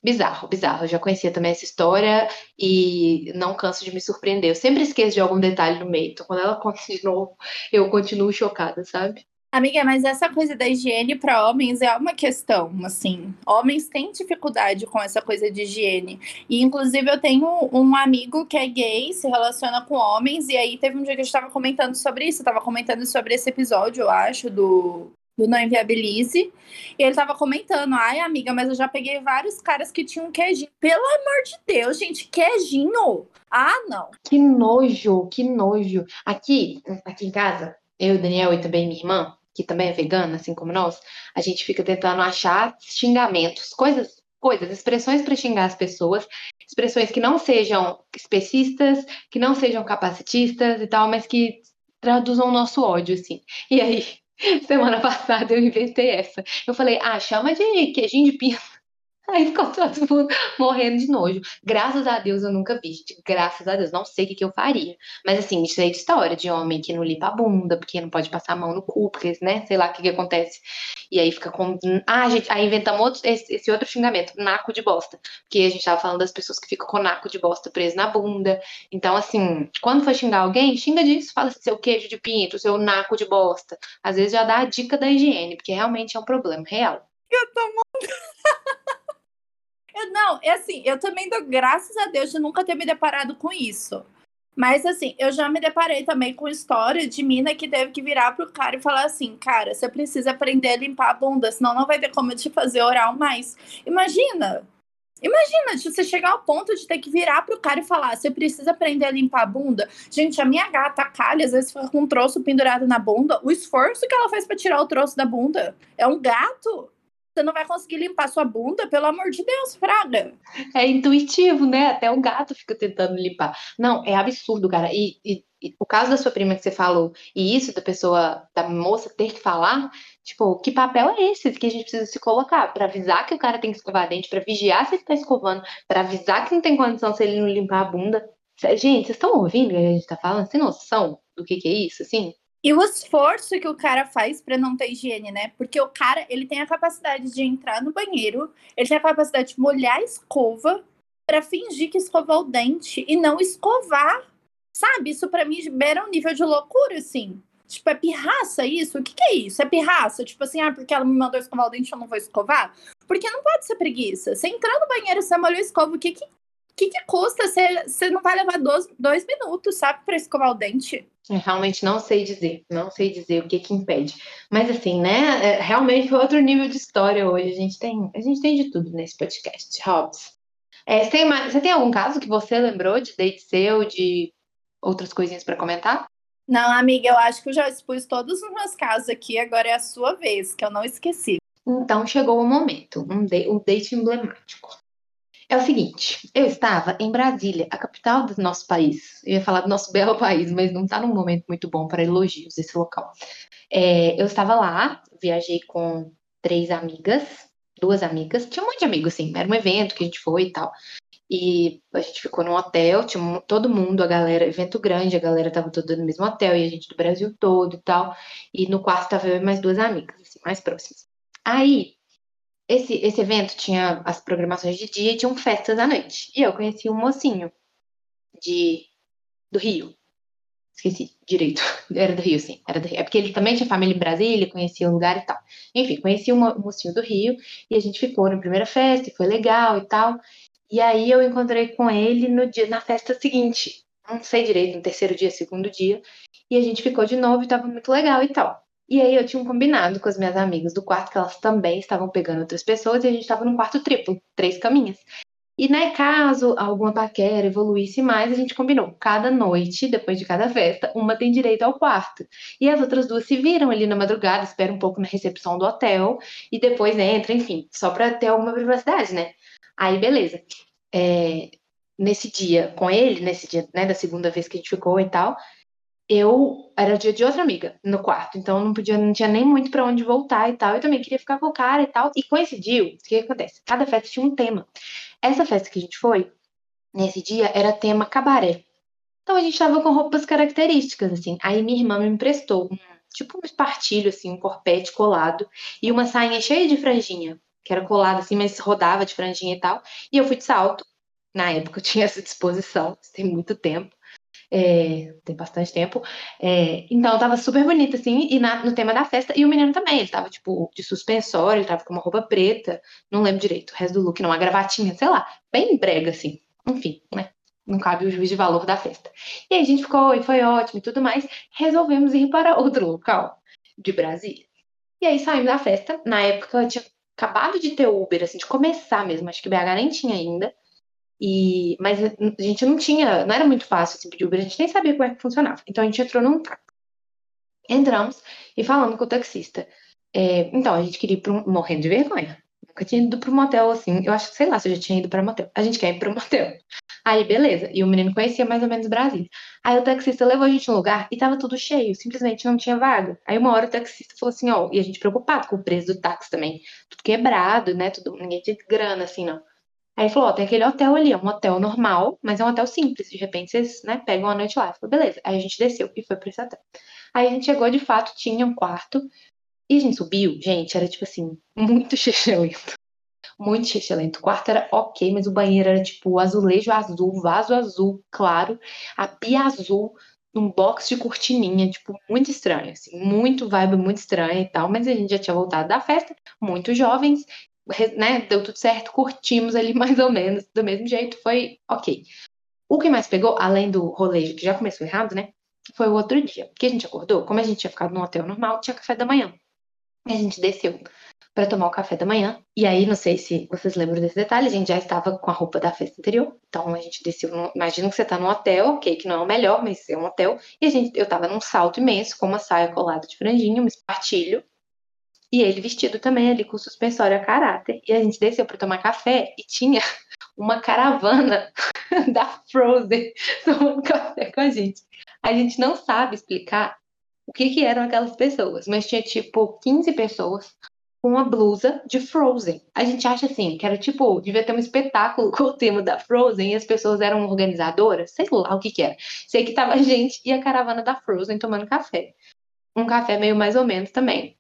bizarro, bizarro. Eu já conhecia também essa história e não canso de me surpreender. Eu sempre esqueço de algum detalhe no meio. Então, quando ela conta de novo, eu continuo chocada, sabe? Amiga, mas essa coisa da higiene para homens é uma questão, assim. Homens têm dificuldade com essa coisa de higiene. E, inclusive, eu tenho um amigo que é gay, se relaciona com homens, e aí teve um dia que a gente tava comentando sobre isso. Eu tava comentando sobre esse episódio, eu acho, do, do Não Inviabilize. E ele tava comentando, ai, amiga, mas eu já peguei vários caras que tinham queijinho. Pelo amor de Deus, gente, queijinho! Ah, não. Que nojo, que nojo. Aqui, aqui em casa, eu, Daniel e também minha irmã, que também é vegana, assim como nós, a gente fica tentando achar xingamentos, coisas, coisas, expressões para xingar as pessoas, expressões que não sejam especistas, que não sejam capacitistas e tal, mas que traduzam o nosso ódio, assim. E aí, semana passada eu inventei essa. Eu falei, ah, chama de queijinho de pinto. Aí ficou todo mundo morrendo de nojo. Graças a Deus eu nunca vi, gente. Graças a Deus. Não sei o que, que eu faria. Mas assim, isso aí de história de homem que não limpa a bunda, porque não pode passar a mão no cu, porque, né? Sei lá o que, que acontece. E aí fica com. Ah, gente, aí inventamos outro, esse, esse, outro xingamento, naco de bosta. Porque a gente tava falando das pessoas que ficam com naco de bosta preso na bunda. Então, assim, quando for xingar alguém, xinga disso. Fala assim, seu queijo de pinto, seu naco de bosta. Às vezes já dá a dica da higiene, porque realmente é um problema real. Eu tô muito. Eu, não, é assim, eu também dou graças a Deus de nunca ter me deparado com isso. Mas assim, eu já me deparei também com história de mina que teve que virar pro cara e falar assim, cara, você precisa aprender a limpar a bunda, senão não vai ter como te fazer oral mais. Imagina! Imagina, você chegar ao ponto de ter que virar pro cara e falar, você precisa aprender a limpar a bunda. Gente, a minha gata, a Kali, às vezes fica com um troço pendurado na bunda. O esforço que ela faz para tirar o troço da bunda. É um gato. Você não vai conseguir limpar sua bunda, pelo amor de Deus, fraga. É intuitivo, né? Até o gato fica tentando limpar. Não, é absurdo, cara. E, e, e, o caso da sua prima que você falou, e isso da pessoa, da moça ter que falar, tipo, que papel é esse que a gente precisa se colocar? Para avisar que o cara tem que escovar dente, para vigiar se ele tá escovando, para avisar que não tem condição se ele não limpar a bunda. Gente, vocês estão ouvindo o que a gente tá falando? Você tem noção do que, que é isso, assim? E o esforço que o cara faz para não ter higiene, né? Porque o cara, ele tem a capacidade de entrar no banheiro, ele tem a capacidade de molhar a escova para fingir que escovou o dente e não escovar. Sabe? Isso para mim beira um nível de loucura, assim. Tipo, é pirraça isso? O que, que é isso? É pirraça? Tipo assim, ah, porque ela me mandou escovar o dente, eu não vou escovar? Porque não pode ser preguiça. Você entrar no banheiro, você molhou a escova, o que que, que, que custa? Você, não vai levar dois, dois minutos, sabe, para escovar o dente? Eu realmente não sei dizer, não sei dizer o que que impede. Mas assim, né? É, realmente foi outro nível de história hoje. A gente tem, a gente tem de tudo nesse podcast, Hobbs. É, você, tem, você tem algum caso que você lembrou de date seu, de outras coisinhas para comentar? Não, amiga, eu acho que eu já expus todos os meus casos aqui, agora é a sua vez, que eu não esqueci. Então chegou o momento, um, de, um date emblemático. É o seguinte, eu estava em Brasília, a capital do nosso país. Eu ia falar do nosso belo país, mas não está num momento muito bom para elogios esse local. É, eu estava lá, viajei com três amigas, duas amigas, tinha um monte de amigos, assim, era um evento que a gente foi e tal. E a gente ficou num hotel, tinha todo mundo, a galera, evento grande, a galera tava toda no mesmo hotel, e a gente do Brasil todo e tal. E no quarto tava eu e mais duas amigas, assim, mais próximas. Aí, esse, esse evento tinha as programações de dia e tinham festas à noite. E eu conheci um mocinho de, do Rio. Esqueci direito. Era do Rio, sim. Era do Rio. É porque ele também tinha família em Brasília, conhecia o lugar e tal. Enfim, conheci um mocinho do Rio e a gente ficou na primeira festa e foi legal e tal. E aí eu encontrei com ele no dia, na festa seguinte. Não sei direito, no terceiro dia, segundo dia. E a gente ficou de novo e tava muito legal e tal. E aí eu tinha um combinado com as minhas amigas do quarto, que elas também estavam pegando outras pessoas, e a gente tava num quarto triplo, três caminhas. E né, caso alguma paquera evoluísse mais, a gente combinou. Cada noite, depois de cada festa, uma tem direito ao quarto. E as outras duas se viram ali na madrugada, esperam um pouco na recepção do hotel e depois entra, enfim, só pra ter alguma privacidade, né? Aí, beleza. É, nesse dia com ele, nesse dia, né, da segunda vez que a gente ficou e tal, eu era dia de outra amiga no quarto, então não podia, não tinha nem muito para onde voltar e tal. Eu também queria ficar com o cara e tal. E coincidiu, o que, acontece? Cada festa tinha um tema. Essa festa que a gente foi, nesse dia, era tema cabaré. Então a gente tava com roupas características, assim. Aí minha irmã me emprestou um, tipo um espartilho, assim, um corpete colado e uma sainha cheia de franjinha que era colada assim, mas rodava de franjinha e tal. E eu fui de salto. Na época eu tinha essa disposição, tem muito tempo. É, tem bastante tempo. É, então tava super bonita, assim, e na, no tema da festa, e o menino também, ele tava, tipo, de suspensório, ele tava com uma roupa preta, não lembro direito, o resto do look, não, uma gravatinha, sei lá, bem brega, assim. Enfim, né? Não cabe o juiz de valor da festa. E aí a gente ficou, e foi ótimo e tudo mais. Resolvemos ir para outro local de Brasília. E aí saímos da festa. Na época tinha acabado de ter Uber, assim, de começar mesmo. Acho que BH nem tinha ainda. E, mas a gente não tinha, não era muito fácil assim, pedir a gente nem sabia como é que funcionava. Então a gente entrou num táxi. Entramos e falando com o taxista. É, então, a gente queria ir um, morrendo de vergonha. Nunca tinha ido para um motel assim. Eu acho que, sei lá, se eu já tinha ido para motel. A gente quer ir para um motel. Aí, beleza. E o menino conhecia mais ou menos Brasília. Aí o taxista levou a gente num lugar e tava tudo cheio, simplesmente não tinha vaga. Aí uma hora o taxista falou assim, ó, e a gente preocupado com o preço do táxi também. Tudo quebrado, né? Tudo, ninguém tinha grana, assim, não. Aí falou, ó, tem aquele hotel ali, é um hotel normal, mas é um hotel simples. De repente vocês, né, pegam a noite lá. Eu falei, beleza. Aí a gente desceu e foi pra esse hotel. Aí a gente chegou, de fato, tinha um quarto. E a gente subiu, gente, era tipo assim, muito chechelento muito excelente. O quarto era ok, mas o banheiro era tipo azulejo azul, vaso azul claro, a pia azul, num box de cortininha, tipo, muito estranho, assim, muito vibe muito estranha e tal, mas a gente já tinha voltado da festa, muito jovens, né, deu tudo certo, curtimos ali mais ou menos, do mesmo jeito, foi ok. O que mais pegou, além do rolê que já começou errado, né, foi o outro dia, que a gente acordou, como a gente tinha ficado no hotel normal, tinha café da manhã. E a gente desceu para tomar o café da manhã. E aí, não sei se vocês lembram desse detalhe, a gente já estava com a roupa da festa anterior. Então a gente desceu, no, que você está num hotel, ok, que não é o melhor, mas é um hotel. E a gente, eu estava num salto imenso, com uma saia colada de franjinha, um espartilho. E ele vestido também ali com suspensório a caráter. E a gente desceu para tomar café e tinha uma caravana da Frozen tomando café com a gente. A gente não sabe explicar o que, que eram aquelas pessoas, mas tinha tipo 15 pessoas com uma blusa de Frozen. A gente acha assim, que era tipo, devia ter um espetáculo com o tema da Frozen e as pessoas eram organizadoras, sei lá o que que era. Sei que tava a gente e a caravana da Frozen tomando café. Um café meio mais ou menos também.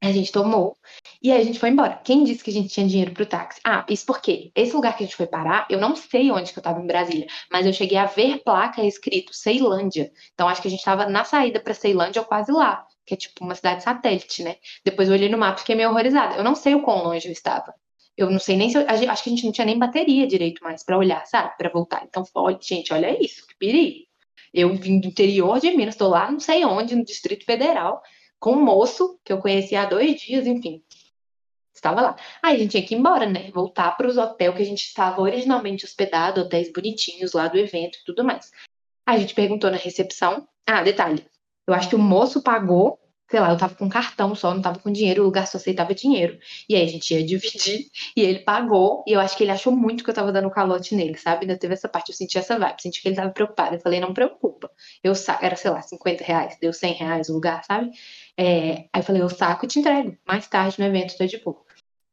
A gente tomou e aí a gente foi embora. Quem disse que a gente tinha dinheiro pro táxi? Ah, isso porque esse lugar que a gente foi parar, eu não sei onde que eu tava em Brasília, mas eu cheguei a ver placa escrito Ceilândia. Então acho que a gente tava na saída para Ceilândia ou quase lá que é tipo uma cidade satélite, né? Depois eu olhei no mapa e fiquei meio horrorizada. Eu não sei o quão longe eu estava. Eu não sei nem se eu, acho que a gente não tinha nem bateria direito mais para olhar, sabe? Para voltar. Então, olha, gente, olha isso, que perigo. Eu vim do interior de Minas, estou lá não sei onde, no Distrito Federal, com um moço que eu conheci há dois dias, enfim. Estava lá. Aí a gente tinha que ir embora, né? Voltar para os hotéis que a gente estava originalmente hospedado, hotéis bonitinhos lá do evento e tudo mais. A gente perguntou na recepção. Ah, detalhe. Eu acho que o moço pagou sei lá, eu tava com cartão só, não tava com dinheiro, o lugar só aceitava dinheiro. E aí a gente ia dividir, e ele pagou, e eu acho que ele achou muito que eu tava dando calote nele, sabe? Ainda teve essa parte, eu senti essa vibe, senti que ele tava preocupado. Eu falei, não preocupa. Eu saco, era, sei lá, 50 reais, deu 100 reais o lugar, sabe? É, aí eu falei, eu saco e te entrego. Mais tarde no evento, tô de boa.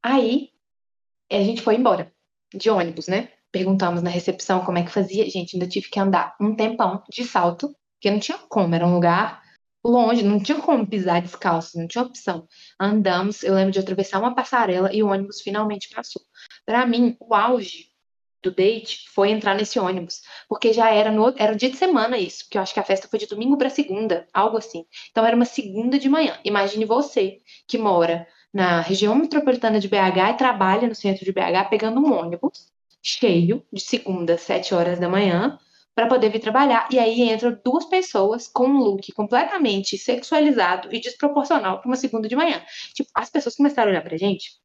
Aí a gente foi embora, de ônibus, né? Perguntamos na recepção como é que fazia. Gente, ainda tive que andar um tempão de salto, porque não tinha como, era um lugar longe, não tinha como pisar descalço, não tinha opção. Andamos, eu lembro de atravessar uma passarela e o ônibus finalmente passou. Para mim, o auge do date foi entrar nesse ônibus, porque já era no era dia de semana isso, porque eu acho que a festa foi de domingo para segunda, algo assim. Então era uma segunda de manhã. Imagine você que mora na região metropolitana de BH e trabalha no centro de BH pegando um ônibus cheio de segunda, sete horas da manhã, para poder vir trabalhar. E aí entram duas pessoas com um look completamente sexualizado e desproporcional para uma segunda de manhã. Tipo, as pessoas começaram a olhar pra gente.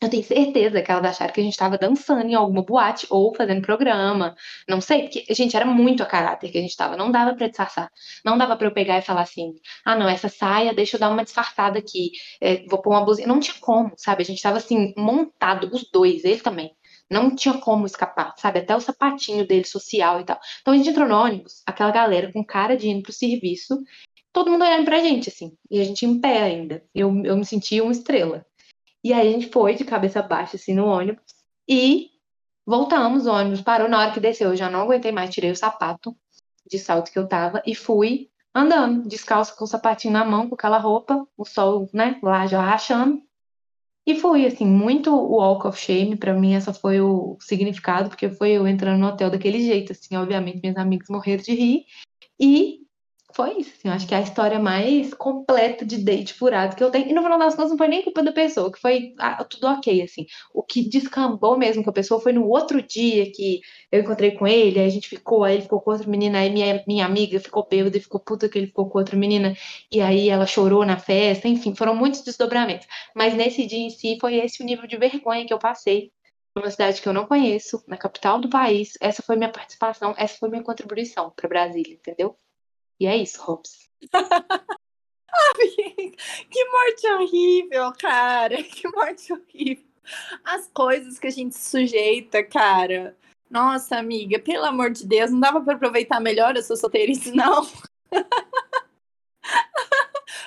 Eu tenho certeza que elas acharam que a gente estava dançando em alguma boate ou fazendo programa. Não sei, porque, gente, era muito a caráter que a gente estava. Não dava para disfarçar. Não dava para eu pegar e falar assim: ah, não, essa saia, deixa eu dar uma disfarçada aqui. É, vou pôr uma blusinha. Não tinha como, sabe? A gente estava assim, montado, os dois, ele também. Não tinha como escapar, sabe? Até o sapatinho dele social e tal. Então a gente entrou no ônibus, aquela galera com cara de indo pro serviço, todo mundo olhando pra gente, assim. E a gente em pé ainda. Eu, eu me sentia uma estrela. E aí a gente foi de cabeça baixa, assim, no ônibus. E voltamos, o ônibus parou. Na hora que desceu, eu já não aguentei mais, tirei o sapato de salto que eu tava e fui andando, descalço com o sapatinho na mão, com aquela roupa, o sol, né, lá já rachando. E foi, assim, muito walk of shame, para mim essa foi o significado, porque foi eu entrando no hotel daquele jeito, assim, obviamente meus amigos morreram de rir, e foi isso, assim, eu acho que é a história mais completa de date furado que eu tenho. E no final das contas não foi nem culpa da pessoa, que foi ah, tudo ok, assim. O que descambou mesmo com a pessoa foi no outro dia que eu encontrei com ele, aí a gente ficou, aí ele ficou com outra menina, aí minha, minha amiga ficou bêbada e ficou puta que ele ficou com outra menina, e aí ela chorou na festa, enfim, foram muitos desdobramentos. Mas nesse dia em si foi esse o nível de vergonha que eu passei numa cidade que eu não conheço, na capital do país. Essa foi minha participação, essa foi minha contribuição para Brasília, entendeu? E é isso, Hobbs. que morte horrível, cara. Que morte horrível. As coisas que a gente sujeita, cara. Nossa, amiga, pelo amor de Deus, não dava para aproveitar melhor a sua solteirice, não?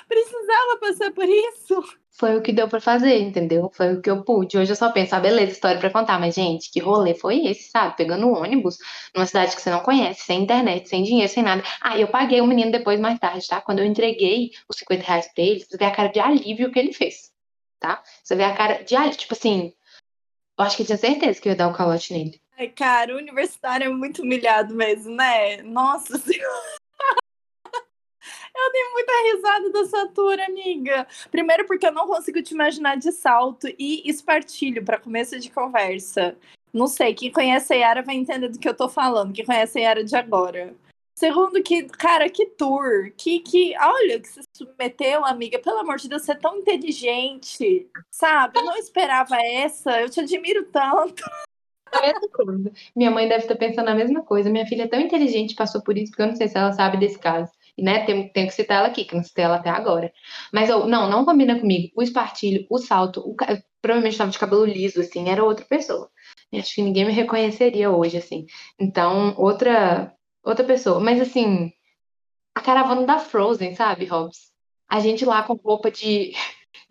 Precisava passar por isso foi o que deu para fazer, entendeu? Foi o que eu pude. Hoje eu só penso, ah, beleza, história para contar, mas gente, que rolê foi esse, sabe? Pegando um ônibus numa cidade que você não conhece, sem internet, sem dinheiro, sem nada. Ah, eu paguei o menino depois mais tarde, tá? Quando eu entreguei os 50 reais pra ele, você vê a cara de alívio que ele fez, tá? Você vê a cara de alívio, tipo assim, eu acho que tinha certeza que eu ia dar um calote nele. Ai, cara, o universitário é muito humilhado mesmo, né? Nossa Senhora. Eu dei muita risada dessa altura, amiga. Primeiro porque eu não consigo te imaginar de salto e espartilho para começo de conversa. Não sei, quem conhece a Yara vai entender do que eu tô falando, quem conhece a Yara de agora. Segundo que, cara, que tour, que, que, olha, que se submeteu, amiga, pelo amor de Deus, você é tão inteligente, sabe? Eu não esperava essa, eu te admiro tanto. Minha mãe deve estar pensando a mesma coisa. Minha filha é tão inteligente, passou por isso, porque eu não sei se ela sabe desse caso né? Tem, tem que citar ela aqui, que não citei ela até agora. Mas eu, não, não combina comigo. O espartilho, o salto, o, provavelmente estava de cabelo liso, assim, era outra pessoa. E acho que ninguém me reconheceria hoje, assim. Então, outra, outra pessoa. Mas, assim, a caravana da Frozen, sabe, Hobbs? A gente lá com roupa de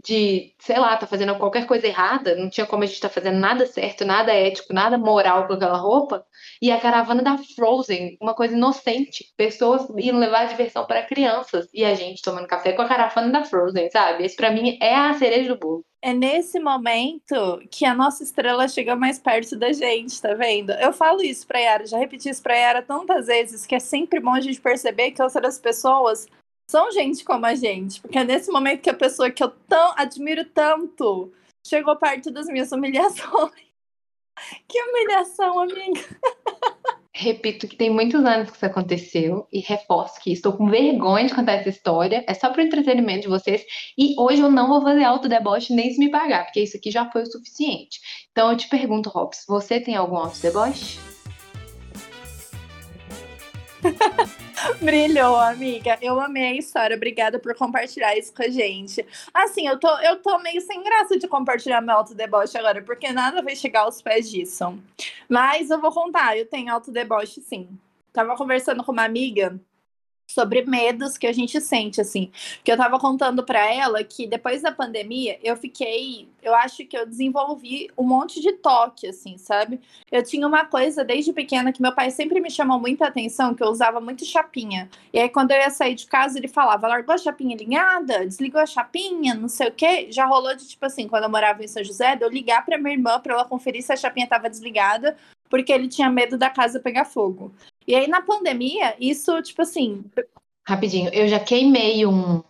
de, sei lá, tá fazendo qualquer coisa errada, não tinha como a gente tá fazendo nada certo, nada ético, nada moral com aquela roupa, e a caravana da Frozen, uma coisa inocente, pessoas indo levar diversão para crianças, e a gente tomando café com a caravana da Frozen, sabe? Esse para mim é a cereja do bolo. É nesse momento que a nossa estrela chega mais perto da gente, tá vendo? Eu falo isso pra Yara, já repeti isso pra Yara tantas vezes, que é sempre bom a gente perceber que outras pessoas são gente como a gente. Porque é nesse momento que a pessoa que eu tão admiro tanto chegou perto das minhas humilhações. Que humilhação, amiga. Repito que tem muitos anos que isso aconteceu e reforço que estou com vergonha de contar essa história. É só para o entretenimento de vocês. E hoje eu não vou fazer autodeboche nem se me pagar, porque isso aqui já foi o suficiente. Então eu te pergunto, Robson, você tem algum autodeboche? Brilhou, amiga. Eu amei a história. Obrigada por compartilhar isso com a gente. Assim, eu tô, eu tô meio sem graça de compartilhar meu autodeboche agora, porque nada vai chegar aos pés disso. Mas eu vou contar, eu tenho autodeboche sim. Tava conversando com uma amiga sobre medos que a gente sente, assim. Que eu tava contando para ela que depois da pandemia eu fiquei, eu acho que eu desenvolvi um monte de toque, assim, sabe? Eu tinha uma coisa desde pequena que meu pai sempre me chamou muita atenção, que eu usava muito chapinha. E aí quando eu ia sair de casa, ele falava: largou a chapinha ligada? Desligou a chapinha? Não sei o quê. Já rolou de tipo assim, quando eu morava em São José, de eu ligar pra minha irmã pra ela conferir se a chapinha tava desligada, porque ele tinha medo da casa pegar fogo. E aí, na pandemia, isso, tipo assim. Rapidinho, eu já queimei um,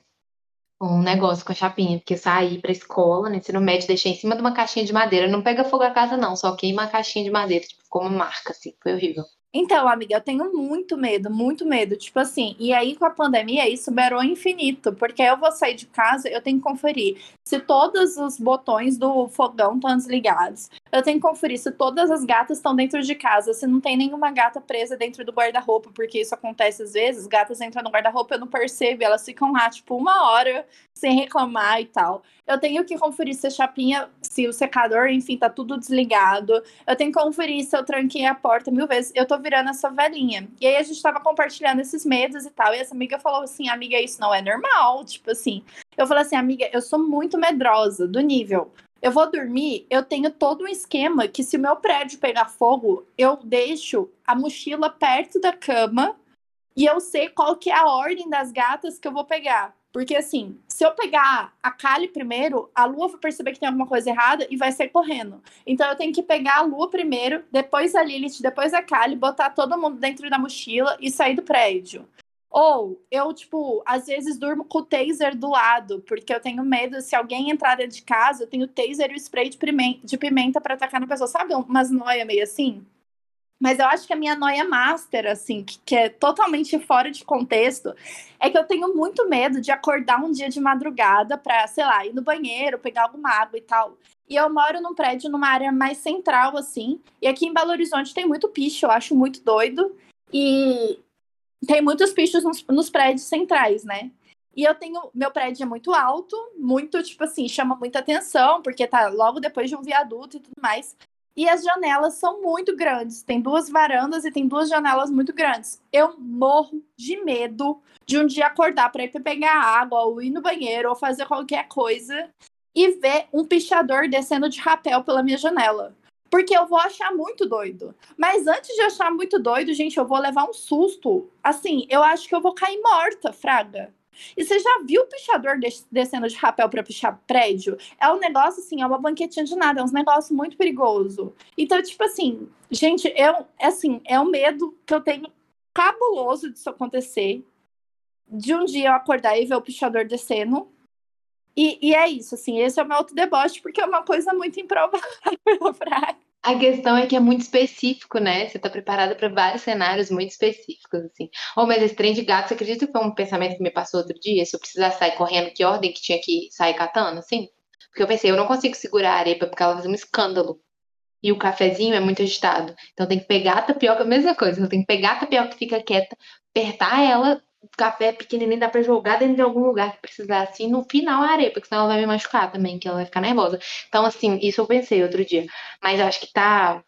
um negócio com a chapinha, porque saí pra escola, no ensino médio, deixei em cima de uma caixinha de madeira. Não pega fogo a casa, não, só queima a caixinha de madeira, tipo, ficou uma marca, assim, foi horrível. Então, amiga, eu tenho muito medo, muito medo. Tipo assim, e aí com a pandemia isso beirou infinito, porque eu vou sair de casa, eu tenho que conferir se todos os botões do fogão estão desligados. Eu tenho que conferir se todas as gatas estão dentro de casa, se não tem nenhuma gata presa dentro do guarda-roupa, porque isso acontece às vezes, gatas entram no guarda-roupa, eu não percebo, elas ficam lá, tipo, uma hora sem reclamar e tal. Eu tenho que conferir se a chapinha, se o secador, enfim, tá tudo desligado. Eu tenho que conferir se eu tranquei a porta mil vezes. Eu tô virando essa velhinha. E aí a gente tava compartilhando esses medos e tal. E essa amiga falou assim: amiga, isso não é normal. Tipo assim. Eu falei assim, amiga, eu sou muito medrosa, do nível. Eu vou dormir, eu tenho todo um esquema que se o meu prédio pegar fogo, eu deixo a mochila perto da cama e eu sei qual que é a ordem das gatas que eu vou pegar. Porque assim, se eu pegar a Kali primeiro, a Lua vai perceber que tem alguma coisa errada e vai sair correndo. Então eu tenho que pegar a Lua primeiro, depois a Lilith, depois a Kali, botar todo mundo dentro da mochila e sair do prédio. Ou eu, tipo, às vezes durmo com o taser do lado, porque eu tenho medo, se alguém entrar dentro de casa, eu tenho o taser e o spray de pimenta, para atacar na pessoa. Sabe umas noia meio assim? Mas eu acho que a minha noia master, assim, que, que, é totalmente fora de contexto, é que eu tenho muito medo de acordar um dia de madrugada pra, sei lá, ir no banheiro, pegar alguma água e tal. E eu moro num prédio numa área mais central, assim. E aqui em Belo Horizonte tem muito picho, eu acho muito doido. E tem muitos pichos nos, nos prédios centrais, né? E eu tenho. Meu prédio é muito alto, muito, tipo assim, chama muita atenção, porque tá logo depois de um viaduto e tudo mais. E as janelas são muito grandes. Tem duas varandas e tem duas janelas muito grandes. Eu morro de medo de um dia acordar para ir pegar água, ou ir no banheiro, ou fazer qualquer coisa e ver um pichador descendo de rapel pela minha janela. Porque eu vou achar muito doido. Mas antes de achar muito doido, gente, eu vou levar um susto. Assim, eu acho que eu vou cair morta, Fraga. E você já viu o pichador descendo de rapel para pichar prédio? É um negócio assim, é uma banquetinha de nada, é um negócio muito perigoso. Então, tipo assim, gente, eu, assim, é um medo que eu tenho cabuloso disso acontecer. De um dia eu acordar e ver o pichador descendo. E, e é isso, assim, esse é o meu autodeboche, porque é uma coisa muito improvável, Fraga. A questão é que é muito específico, né? Você tá preparada para vários cenários muito específicos, assim. Oh, mas esse trem de gato, você acredita que foi um pensamento que me passou outro dia? Se eu precisasse sair correndo, que ordem que tinha que sair catando, assim? Porque eu pensei, eu não consigo segurar a arepa porque ela faz um escândalo. E o cafezinho é muito agitado. Então tem que pegar a tapioca, mesma coisa. Eu tenho que pegar a tapioca que fica quieta, apertar ela café pequenininho dá pra jogar dentro de algum lugar que precisar, assim, no final a areia, porque senão ela vai me machucar também, que ela vai ficar nervosa. Então, assim, isso eu pensei outro dia. Mas eu acho que tá.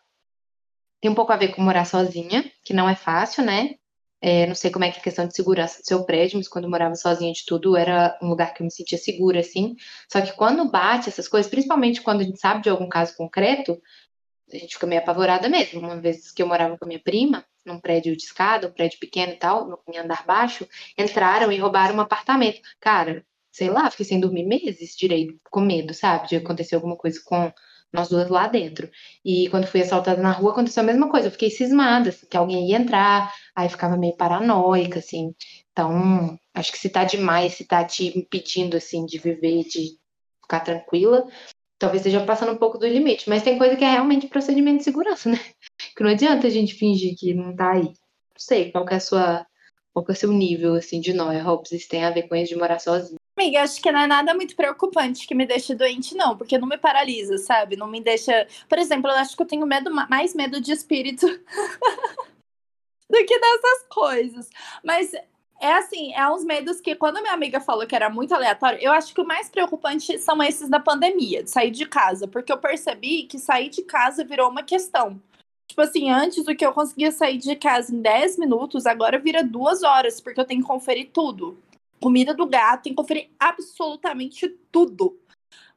Tem um pouco a ver com morar sozinha, que não é fácil, né? É, não sei como é que é a questão de segurança do seu prédio, mas quando eu morava sozinha de tudo, era um lugar que eu me sentia segura, assim. Só que quando bate essas coisas, principalmente quando a gente sabe de algum caso concreto, a gente fica meio apavorada mesmo. Uma vez que eu morava com a minha prima, num prédio de escada, um prédio pequeno e tal, em andar baixo, entraram e roubaram um apartamento. Cara, sei lá, fiquei sem dormir meses direito, com medo, sabe? De acontecer alguma coisa com nós duas lá dentro. E quando fui assaltada na rua, aconteceu a mesma coisa. Eu fiquei cismada, assim, que alguém ia entrar, aí ficava meio paranoica, assim. Então, acho que se tá demais, se tá te impedindo, assim, de viver, de ficar tranquila, talvez esteja passando um pouco do limite. Mas tem coisa que é realmente procedimento de segurança, né? Que não adianta a gente fingir que não tá aí. Não sei qual é a sua. Qual é o seu nível, assim, de nóia, Robs? Isso tem a ver com isso de morar sozinho. Amiga, acho que não é nada muito preocupante que me deixa doente, não, porque não me paralisa, sabe? Não me deixa. Por exemplo, eu acho que eu tenho medo, mais medo de espírito. do que dessas coisas. Mas é assim, é uns medos que quando minha amiga falou que era muito aleatório, eu acho que o mais preocupante são esses da pandemia, de sair de casa, porque eu percebi que sair de casa virou uma questão. Tipo assim, antes do que eu conseguia sair de casa em 10 minutos, agora vira duas horas, porque eu tenho que conferir tudo. Comida do gato, tem que conferir absolutamente tudo.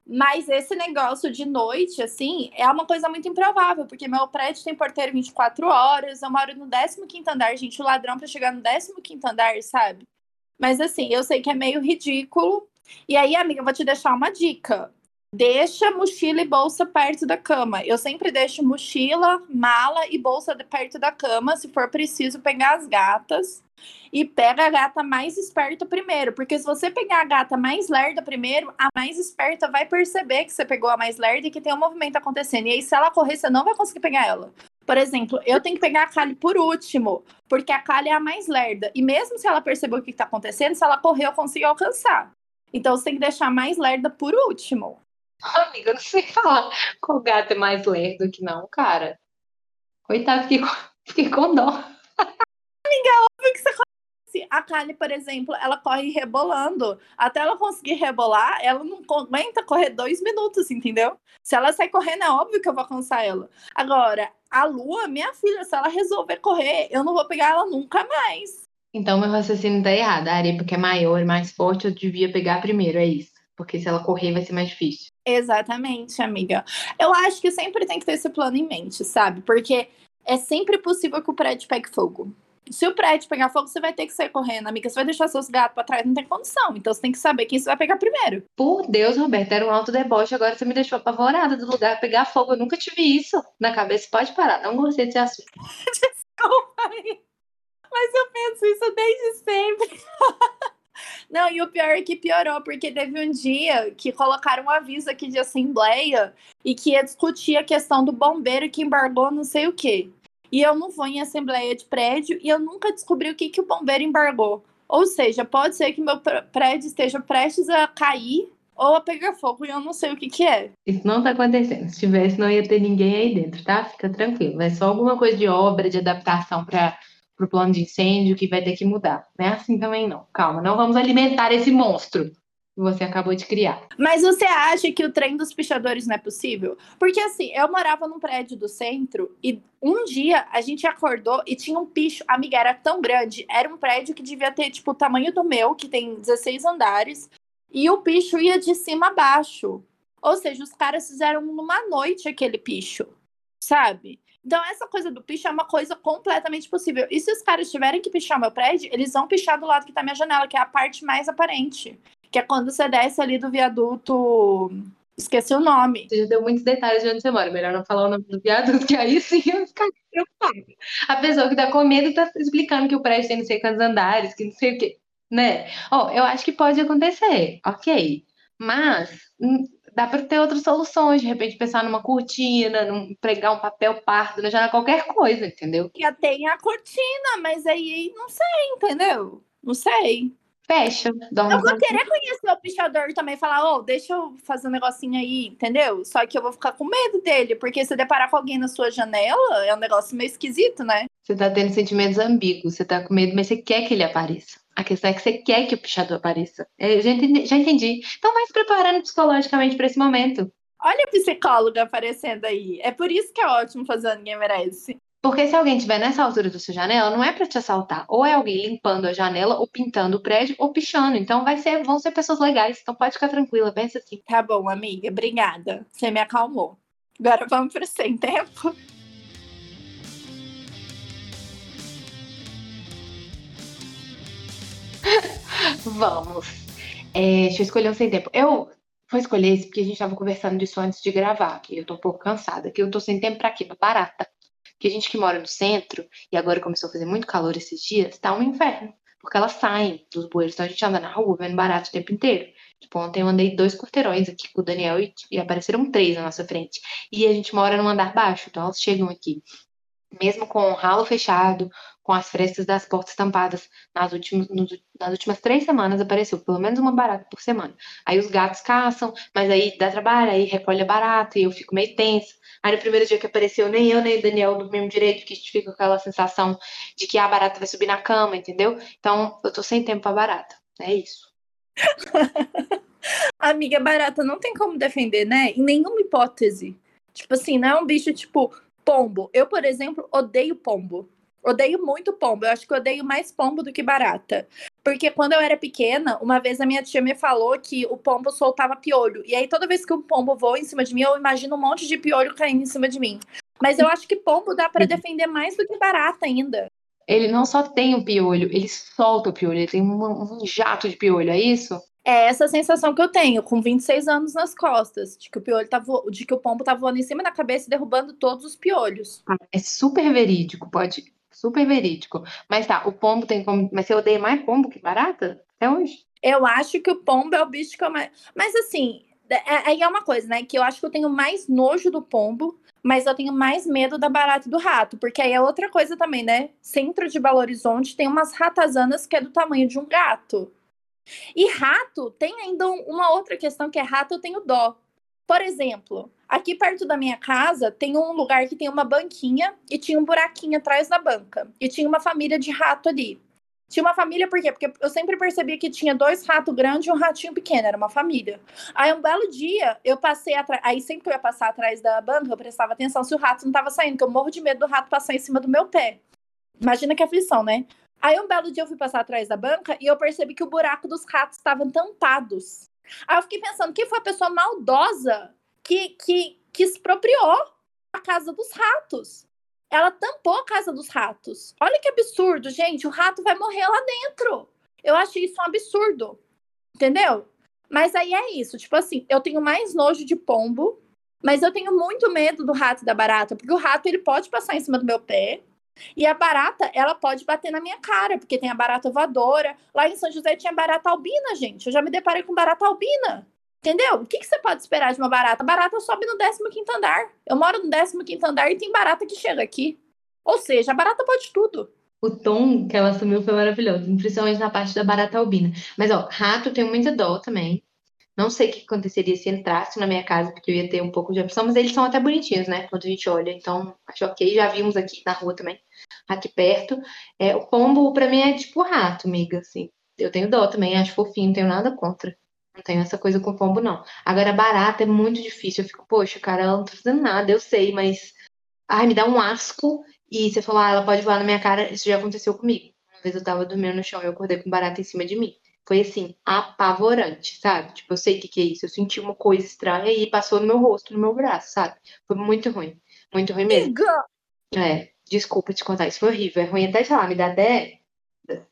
Mas esse negócio de noite, assim, é uma coisa muito improvável, porque meu prédio tem porteiro 24 horas, eu moro no 15 andar, gente, o ladrão para chegar no 15 andar, sabe? Mas assim, eu sei que é meio ridículo. E aí, amiga, eu vou te deixar uma dica. Deixa mochila e bolsa perto da cama. Eu sempre deixo mochila, mala e bolsa perto da cama, se for preciso pegar as gatas. E pega a gata mais esperta primeiro, porque se você pegar a gata mais lerda primeiro, a mais esperta vai perceber que você pegou a mais lerda e que tem um movimento acontecendo. E aí, se ela correr, você não vai conseguir pegar ela. Por exemplo, eu tenho que pegar a Kali por último, porque a Kali é a mais lerda. E mesmo se ela perceber o que está acontecendo, se ela correr, eu consigo alcançar. Então você tem que deixar a mais lerda por último. Amiga, eu não sei falar qual gato é mais lerdo que não, cara. Coitado, fiquei com, fiquei com dó. Amiga, óbvio que você conhece. A Kali, por exemplo, ela corre rebolando. Até ela conseguir rebolar, ela não aguenta correr dois minutos, entendeu? Se ela sair correndo, é óbvio que eu vou alcançar ela. Agora, a Lua, minha filha, se ela resolver correr, eu não vou pegar ela nunca mais. Então, meu raciocínio tá errado. A areia, porque é maior mais forte, eu devia pegar primeiro, é isso. Porque se ela correr, vai ser mais difícil. Exatamente, amiga. Eu acho que sempre tem que ter esse plano em mente, sabe? Porque é sempre possível que o prédio pegue fogo. Se o prédio pegar fogo, você vai ter que sair correndo, amiga. Você vai deixar seus gatos pra trás, não tem condição. Então você tem que saber quem você vai pegar primeiro. Por Deus, Roberto, era um alto deboche. Agora você me deixou apavorada do lugar pegar fogo. Eu nunca tive isso na cabeça. Pode parar, não gostei desse assunto. Desculpa aí. Mas eu penso isso desde sempre. Não, e o pior é que piorou, porque teve um dia que colocaram um aviso aqui de assembleia e que ia discutir a questão do bombeiro que embargou não sei o quê. E eu não vou em assembleia de prédio e eu nunca descobri o que, que o bombeiro embargou. Ou seja, pode ser que meu prédio esteja prestes a cair ou a pegar fogo e eu não sei o que que é. Isso não tá acontecendo. Se tivesse, não ia ter ninguém aí dentro, tá? Fica tranquilo. É só alguma coisa de obra, de adaptação para para o plano de incêndio que vai ter que mudar. Não é assim também, não. Calma, não vamos alimentar esse monstro que você acabou de criar. Mas você acha que o trem dos pichadores não é possível? Porque assim, eu morava num prédio do centro e um dia a gente acordou e tinha um picho. Amiga, era tão grande. Era um prédio que devia ter, tipo, o tamanho do meu, que tem 16 andares. E o picho ia de cima a baixo. Ou seja, os caras fizeram numa noite aquele picho, sabe? Então, essa coisa do picho é uma coisa completamente possível. E se os caras tiverem que pichar meu prédio, eles vão pichar do lado que tá minha janela, que é a parte mais aparente. Que é quando você desce ali do viaduto. Esqueci o nome. Você já deu muitos detalhes de onde você mora. Melhor não falar o nome do viaduto, que aí sim eu ficar preocupada. A pessoa que tá com medo tá explicando que o prédio tem não sei quantos andares, que não sei o quê. Né? Ó, oh, eu acho que pode acontecer, ok. Mas hum, dá para ter outras soluções, de repente pensar numa cortina, num, pregar um papel pardo, já janela, qualquer coisa, entendeu? Já tem a cortina, mas aí não sei, entendeu? Não sei. Fecha. Dorme eu vou querer conhecer o pichador também, falar, ô, oh, deixa eu fazer um negocinho aí, entendeu? Só que eu vou ficar com medo dele, porque se deparar com alguém na sua janela, é um negócio meio esquisito, né? Você tá tendo sentimentos ambíguos, você tá com medo, mas você quer que ele apareça. A questão é que você quer que o pichador apareça. Eu já entendi. Já entendi. Então vai se preparando psicologicamente para esse momento. Olha a psicóloga aparecendo aí. É por isso que é ótimo fazer Ninguém Merece. Porque se alguém estiver nessa altura da sua janela, não é para te assaltar. Ou é alguém limpando a janela, ou pintando o prédio, ou pichando. Então vai ser, vão ser pessoas legais. Então pode ficar tranquila, pensa assim. Tá bom, amiga. Obrigada. Você me acalmou. Agora vamos para sem tempo. Vamos. É, deixa eu escolher um sem tempo. Eu vou escolher esse porque a gente tava conversando disso antes de gravar. Que eu tô um pouco cansada. Que eu tô sem tempo pra quê? Pra barata. Porque a gente que mora no centro, e agora começou a fazer muito calor esses dias, tá um inferno. Porque elas saem dos bueiros. Então a gente anda na rua vendo barato o tempo inteiro. Tipo, ontem eu andei dois quarteirões aqui com o Daniel e, e apareceram três na nossa frente. E a gente mora num andar baixo, então elas chegam aqui. Mesmo com o ralo fechado, com as frestas das portas tampadas, nas últimas, nas últimas três semanas apareceu pelo menos uma barata por semana. Aí os gatos caçam, mas aí dá trabalho, aí recolhe a barata e eu fico meio tensa. Aí no primeiro dia que apareceu, nem eu nem o Daniel dormimos direito, que a gente fica com aquela sensação de que a barata vai subir na cama, entendeu? Então eu tô sem tempo pra barata. É isso. Amiga, barata não tem como defender, né? Em nenhuma hipótese. Tipo assim, não é um bicho tipo pombo. Eu, por exemplo, odeio pombo. Odeio muito pombo. Eu acho que eu odeio mais pombo do que barata. Porque quando eu era pequena, uma vez a minha tia me falou que o pombo soltava piolho. E aí, toda vez que um pombo voa em cima de mim, eu imagino um monte de piolho caindo em cima de mim. Mas eu acho que pombo dá para defender mais do que barata ainda. Ele não só tem o piolho, ele solta o piolho. Ele tem um, um jato de piolho, é isso? É essa sensação que eu tenho, com 26 anos nas costas, de que o piolho tá vo... de que o pombo tá voando em cima da cabeça e derrubando todos os piolhos. É super verídico, pode. Super verídico. Mas tá, o pombo tem como. Mas você odeia mais pombo que barata? Até hoje? Eu acho que o pombo é o bicho que eu mais. Mas assim, é, aí é, é uma coisa, né? Que eu acho que eu tenho mais nojo do pombo, mas eu tenho mais medo da barata e do rato. Porque aí é outra coisa também, né? Centro de Belo Horizonte tem umas ratazanas que é do tamanho de um gato. E rato tem ainda uma outra questão que é rato, eu tenho dó. Por exemplo, aqui perto da minha casa tem um lugar que tem uma banquinha e tinha um buraquinho atrás da banca. E tinha uma família de rato ali. Tinha uma família por quê? Porque eu sempre percebia que tinha dois ratos grandes e um ratinho pequeno, era uma família. Aí um belo dia, eu passei atrás. Aí sempre que eu ia passar atrás da banca, eu prestava atenção se o rato não estava saindo, porque eu morro de medo do rato passar em cima do meu pé. Imagina que aflição, né? Aí um belo dia eu fui passar atrás da banca e eu percebi que o buraco dos ratos estavam tampados. Aí eu fiquei pensando, quem foi a pessoa maldosa que, que, que expropriou a casa dos ratos? Ela tampou a casa dos ratos. Olha que absurdo, gente. O rato vai morrer lá dentro. Eu acho isso um absurdo. Entendeu? Mas aí é isso. Tipo assim, eu tenho mais nojo de pombo, mas eu tenho muito medo do rato e da barata, porque o rato ele pode passar em cima do meu pé, e a barata, ela pode bater na minha cara, porque tem a barata voadora. Lá em São José tinha barata albina, gente. Eu já me deparei com barata albina. Entendeu? O que, que você pode esperar de uma barata? A barata sobe no 15 andar. Eu moro no 15 andar e tem barata que chega aqui. Ou seja, a barata pode tudo. O tom que ela assumiu foi maravilhoso, principalmente na parte da barata albina. Mas, ó, rato tem muita dó também. Não sei o que aconteceria se entrasse na minha casa, porque eu ia ter um pouco de opção, mas eles são até bonitinhos, né? Quando a gente olha. Então, acho ok. Já vimos aqui na rua também, aqui perto. É, o pombo, pra mim, é tipo rato, amiga, assim. Eu tenho dó também, acho fofinho, não tenho nada contra. Não tenho essa coisa com pombo, não. Agora, barata é muito difícil. Eu fico, poxa, cara, ela não tá fazendo nada, eu sei, mas. Ai, me dá um asco. E você falou, ah, ela pode voar na minha cara. Isso já aconteceu comigo. Uma vez eu tava dormindo no chão e eu acordei com barata em cima de mim foi assim, apavorante, sabe? Tipo, eu sei o que, que é isso. Eu senti uma coisa estranha e passou no meu rosto, no meu braço, sabe? Foi muito ruim. Muito ruim mesmo. É, desculpa te contar, isso foi horrível. É ruim até, sei lá, me dá até.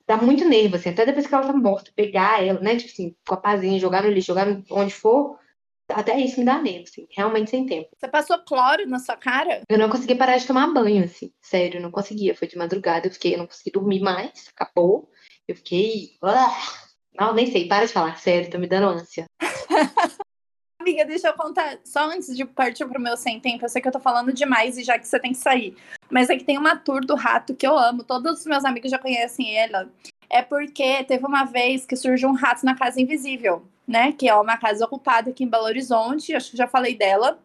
Dá muito nervo, assim, até depois que ela tá morta, pegar ela, né? Tipo assim, com a pazinha, jogar no lixo, jogar onde for. Até isso me dá nervo, assim, realmente sem tempo. Você passou cloro na sua cara? Eu não consegui parar de tomar banho, assim, sério, não conseguia. Foi de madrugada, eu fiquei, eu não consegui dormir mais, acabou. Eu fiquei. Uh, não, nem sei, para de falar, sério, tô me dando ânsia. Amiga, deixa eu contar, só antes de partir pro meu sem tempo, eu sei que eu tô falando demais e já que você tem que sair. Mas é que tem uma tour do rato que eu amo, todos os meus amigos já conhecem ela. É porque teve uma vez que surgiu um rato na Casa Invisível, né? Que é uma casa ocupada aqui em Belo Horizonte, acho que já falei dela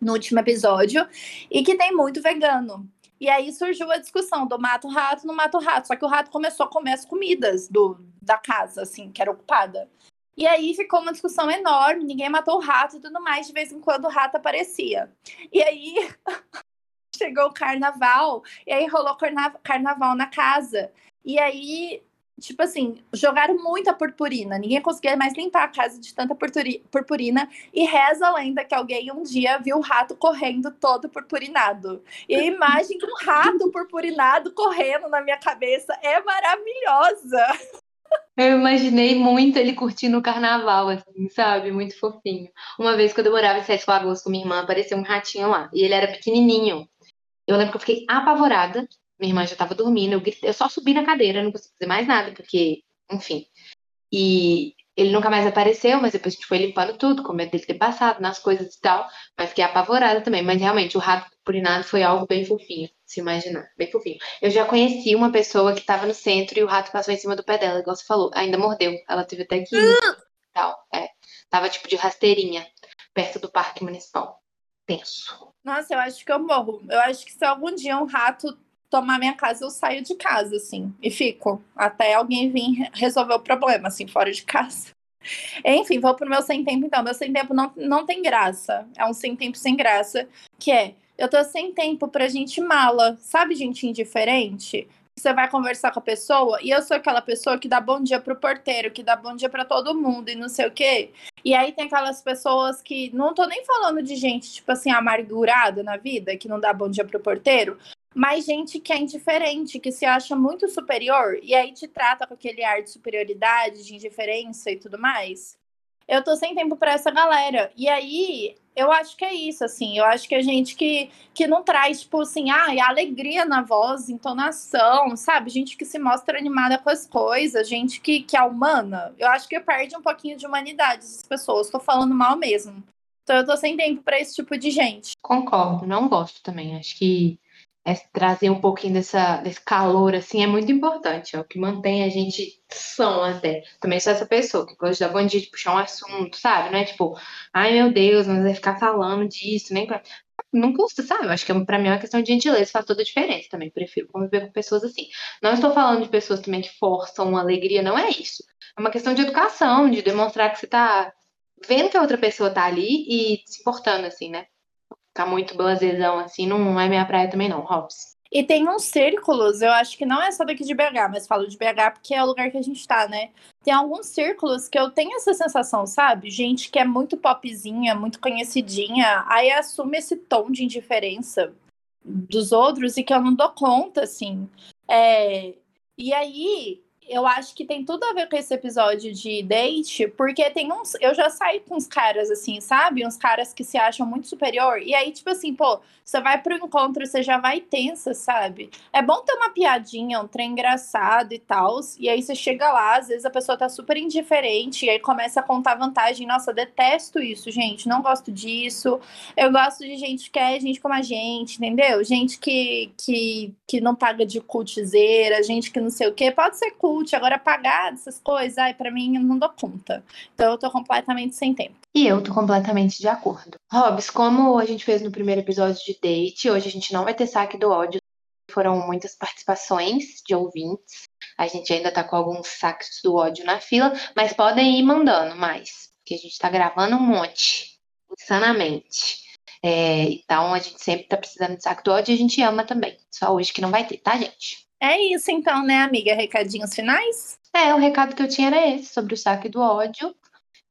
no último episódio, e que tem muito vegano. E aí surgiu a discussão do mato-rato no mato-rato. Só que o rato começou a comer as comidas do, da casa, assim, que era ocupada. E aí ficou uma discussão enorme, ninguém matou o rato e tudo mais, de vez em quando o rato aparecia. E aí chegou o carnaval, e aí rolou carna carnaval na casa. E aí tipo assim, jogaram muita purpurina. Ninguém conseguia mais limpar a casa de tanta purpurina. E reza a lenda que alguém um dia viu o rato correndo todo purpurinado. E a imagem de um rato purpurinado correndo na minha cabeça é maravilhosa. Eu imaginei muito ele curtindo o carnaval, assim, sabe? Muito fofinho. Uma vez, quando eu morava em Sete Lagoas com minha irmã, apareceu um ratinho lá. E ele era pequenininho. Eu lembro que eu fiquei apavorada minha irmã já estava dormindo, eu, gritei, eu só subi na cadeira, não consegui fazer mais nada, porque, enfim. E Ele nunca mais apareceu, mas depois a gente foi limpando tudo, com medo dele ter passado nas coisas e tal. Mas fiquei apavorada também. Mas realmente, o rato purinado foi algo bem fofinho, se imaginar. Bem fofinho. Eu já conheci uma pessoa que estava no centro e o rato passou em cima do pé dela, igual você falou. Ainda mordeu. Ela teve até que ir tal. É. Tava tipo de rasteirinha, perto do parque municipal. Tenso. Nossa, eu acho que eu morro. Eu acho que se algum dia um rato tomar minha casa, eu saio de casa, assim, e fico. Até alguém vir resolver o problema, assim, fora de casa. Enfim, vou pro meu sem tempo, então. Meu sem tempo não, não tem graça. É um sem tempo sem graça, que é eu tô sem tempo pra gente mala. Sabe, gente indiferente? Você vai conversar com a pessoa e eu sou aquela pessoa que dá bom dia pro porteiro, que dá bom dia para todo mundo e não sei o quê. E aí tem aquelas pessoas que não tô nem falando de gente, tipo assim, amargurada na vida, que não dá bom dia pro porteiro, mas gente que é indiferente, que se acha muito superior e aí te trata com aquele ar de superioridade, de indiferença e tudo mais. Eu tô sem tempo para essa galera. E aí, eu acho que é isso, assim. Eu acho que a gente que, que não traz, tipo assim, ah, alegria na voz, entonação, sabe? Gente que se mostra animada com as coisas, gente que, que é humana. Eu acho que perde um pouquinho de humanidade essas pessoas. Tô falando mal mesmo. Então eu tô sem tempo para esse tipo de gente. Concordo, não gosto também. Acho que é, trazer um pouquinho dessa, desse calor, assim, é muito importante, é o que mantém a gente são até. Também sou essa pessoa que gosta da bom dia de puxar um assunto, sabe? Não é tipo, ai meu Deus, mas vai ficar falando disso, nem. Não custa, sabe? Acho que pra mim é uma questão de gentileza, faz toda a diferença também. Prefiro conviver com pessoas assim. Não estou falando de pessoas também que forçam alegria, não é isso. É uma questão de educação, de demonstrar que você tá vendo que a outra pessoa tá ali e se importando, assim, né? Ficar muito blasezão assim, não é minha praia também não, Hobbs. E tem uns círculos, eu acho que não é só daqui de BH, mas falo de BH porque é o lugar que a gente tá, né? Tem alguns círculos que eu tenho essa sensação, sabe? Gente que é muito popzinha, muito conhecidinha, aí assume esse tom de indiferença dos outros e que eu não dou conta, assim. É... E aí, eu acho que tem tudo a ver com esse episódio de date, porque tem uns. Eu já saí com uns caras assim, sabe? Uns caras que se acham muito superior. E aí, tipo assim, pô, você vai pro encontro, você já vai tensa, sabe? É bom ter uma piadinha, um trem engraçado e tal. E aí você chega lá, às vezes a pessoa tá super indiferente, e aí começa a contar vantagem. Nossa, detesto isso, gente. Não gosto disso. Eu gosto de gente que é gente como a gente, entendeu? Gente que, que, que não paga de cultizeira, gente que não sei o quê. Pode ser cool cult, agora pagar essas coisas, ai, pra mim eu não dou conta. Então eu tô completamente sem tempo. E eu tô completamente de acordo. Robs, como a gente fez no primeiro episódio de date, hoje a gente não vai ter saque do ódio. Foram muitas participações de ouvintes. A gente ainda tá com alguns saques do ódio na fila, mas podem ir mandando mais, porque a gente tá gravando um monte, insanamente. É, então a gente sempre tá precisando de saco do ódio e a gente ama também. Só hoje que não vai ter, tá, gente? É isso então, né, amiga? Recadinhos finais? É, o recado que eu tinha era esse, sobre o saque do ódio.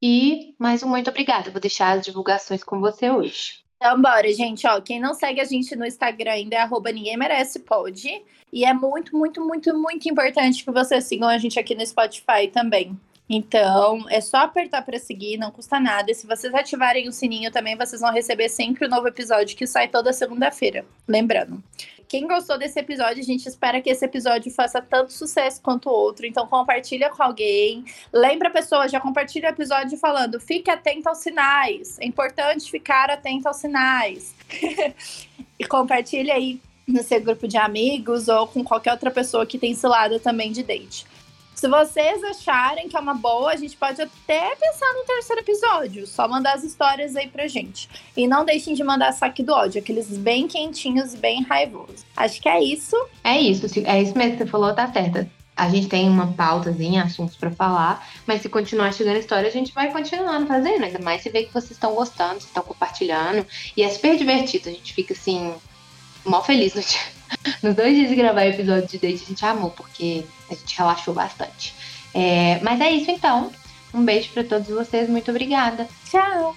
E mais um muito obrigada. Vou deixar as divulgações com você hoje. Então, bora, gente. Ó, quem não segue a gente no Instagram ainda é arroba ninguém merece pode. E é muito, muito, muito, muito importante que vocês sigam a gente aqui no Spotify também. Então, é só apertar para seguir, não custa nada. E se vocês ativarem o sininho também, vocês vão receber sempre o um novo episódio que sai toda segunda-feira. Lembrando. Quem gostou desse episódio, a gente espera que esse episódio faça tanto sucesso quanto o outro. Então compartilha com alguém. Lembra pessoa, já compartilha o episódio falando: fique atento aos sinais. É importante ficar atento aos sinais. e compartilha aí no seu grupo de amigos ou com qualquer outra pessoa que tem cilada também de date. Se vocês acharem que é uma boa, a gente pode até pensar no terceiro episódio. Só mandar as histórias aí pra gente. E não deixem de mandar saque do ódio, aqueles bem quentinhos, bem raivosos. Acho que é isso. É isso, é isso mesmo que você falou, tá certa. A gente tem uma pautazinha, assuntos para falar, mas se continuar chegando história, a gente vai continuando fazendo. Ainda mais se vê que vocês estão gostando, estão compartilhando. E é super divertido, a gente fica assim, mó feliz no dia nos dois dias de gravar o episódio de date, a gente amou, porque a gente relaxou bastante. É, mas é isso então. Um beijo para todos vocês, muito obrigada. Tchau!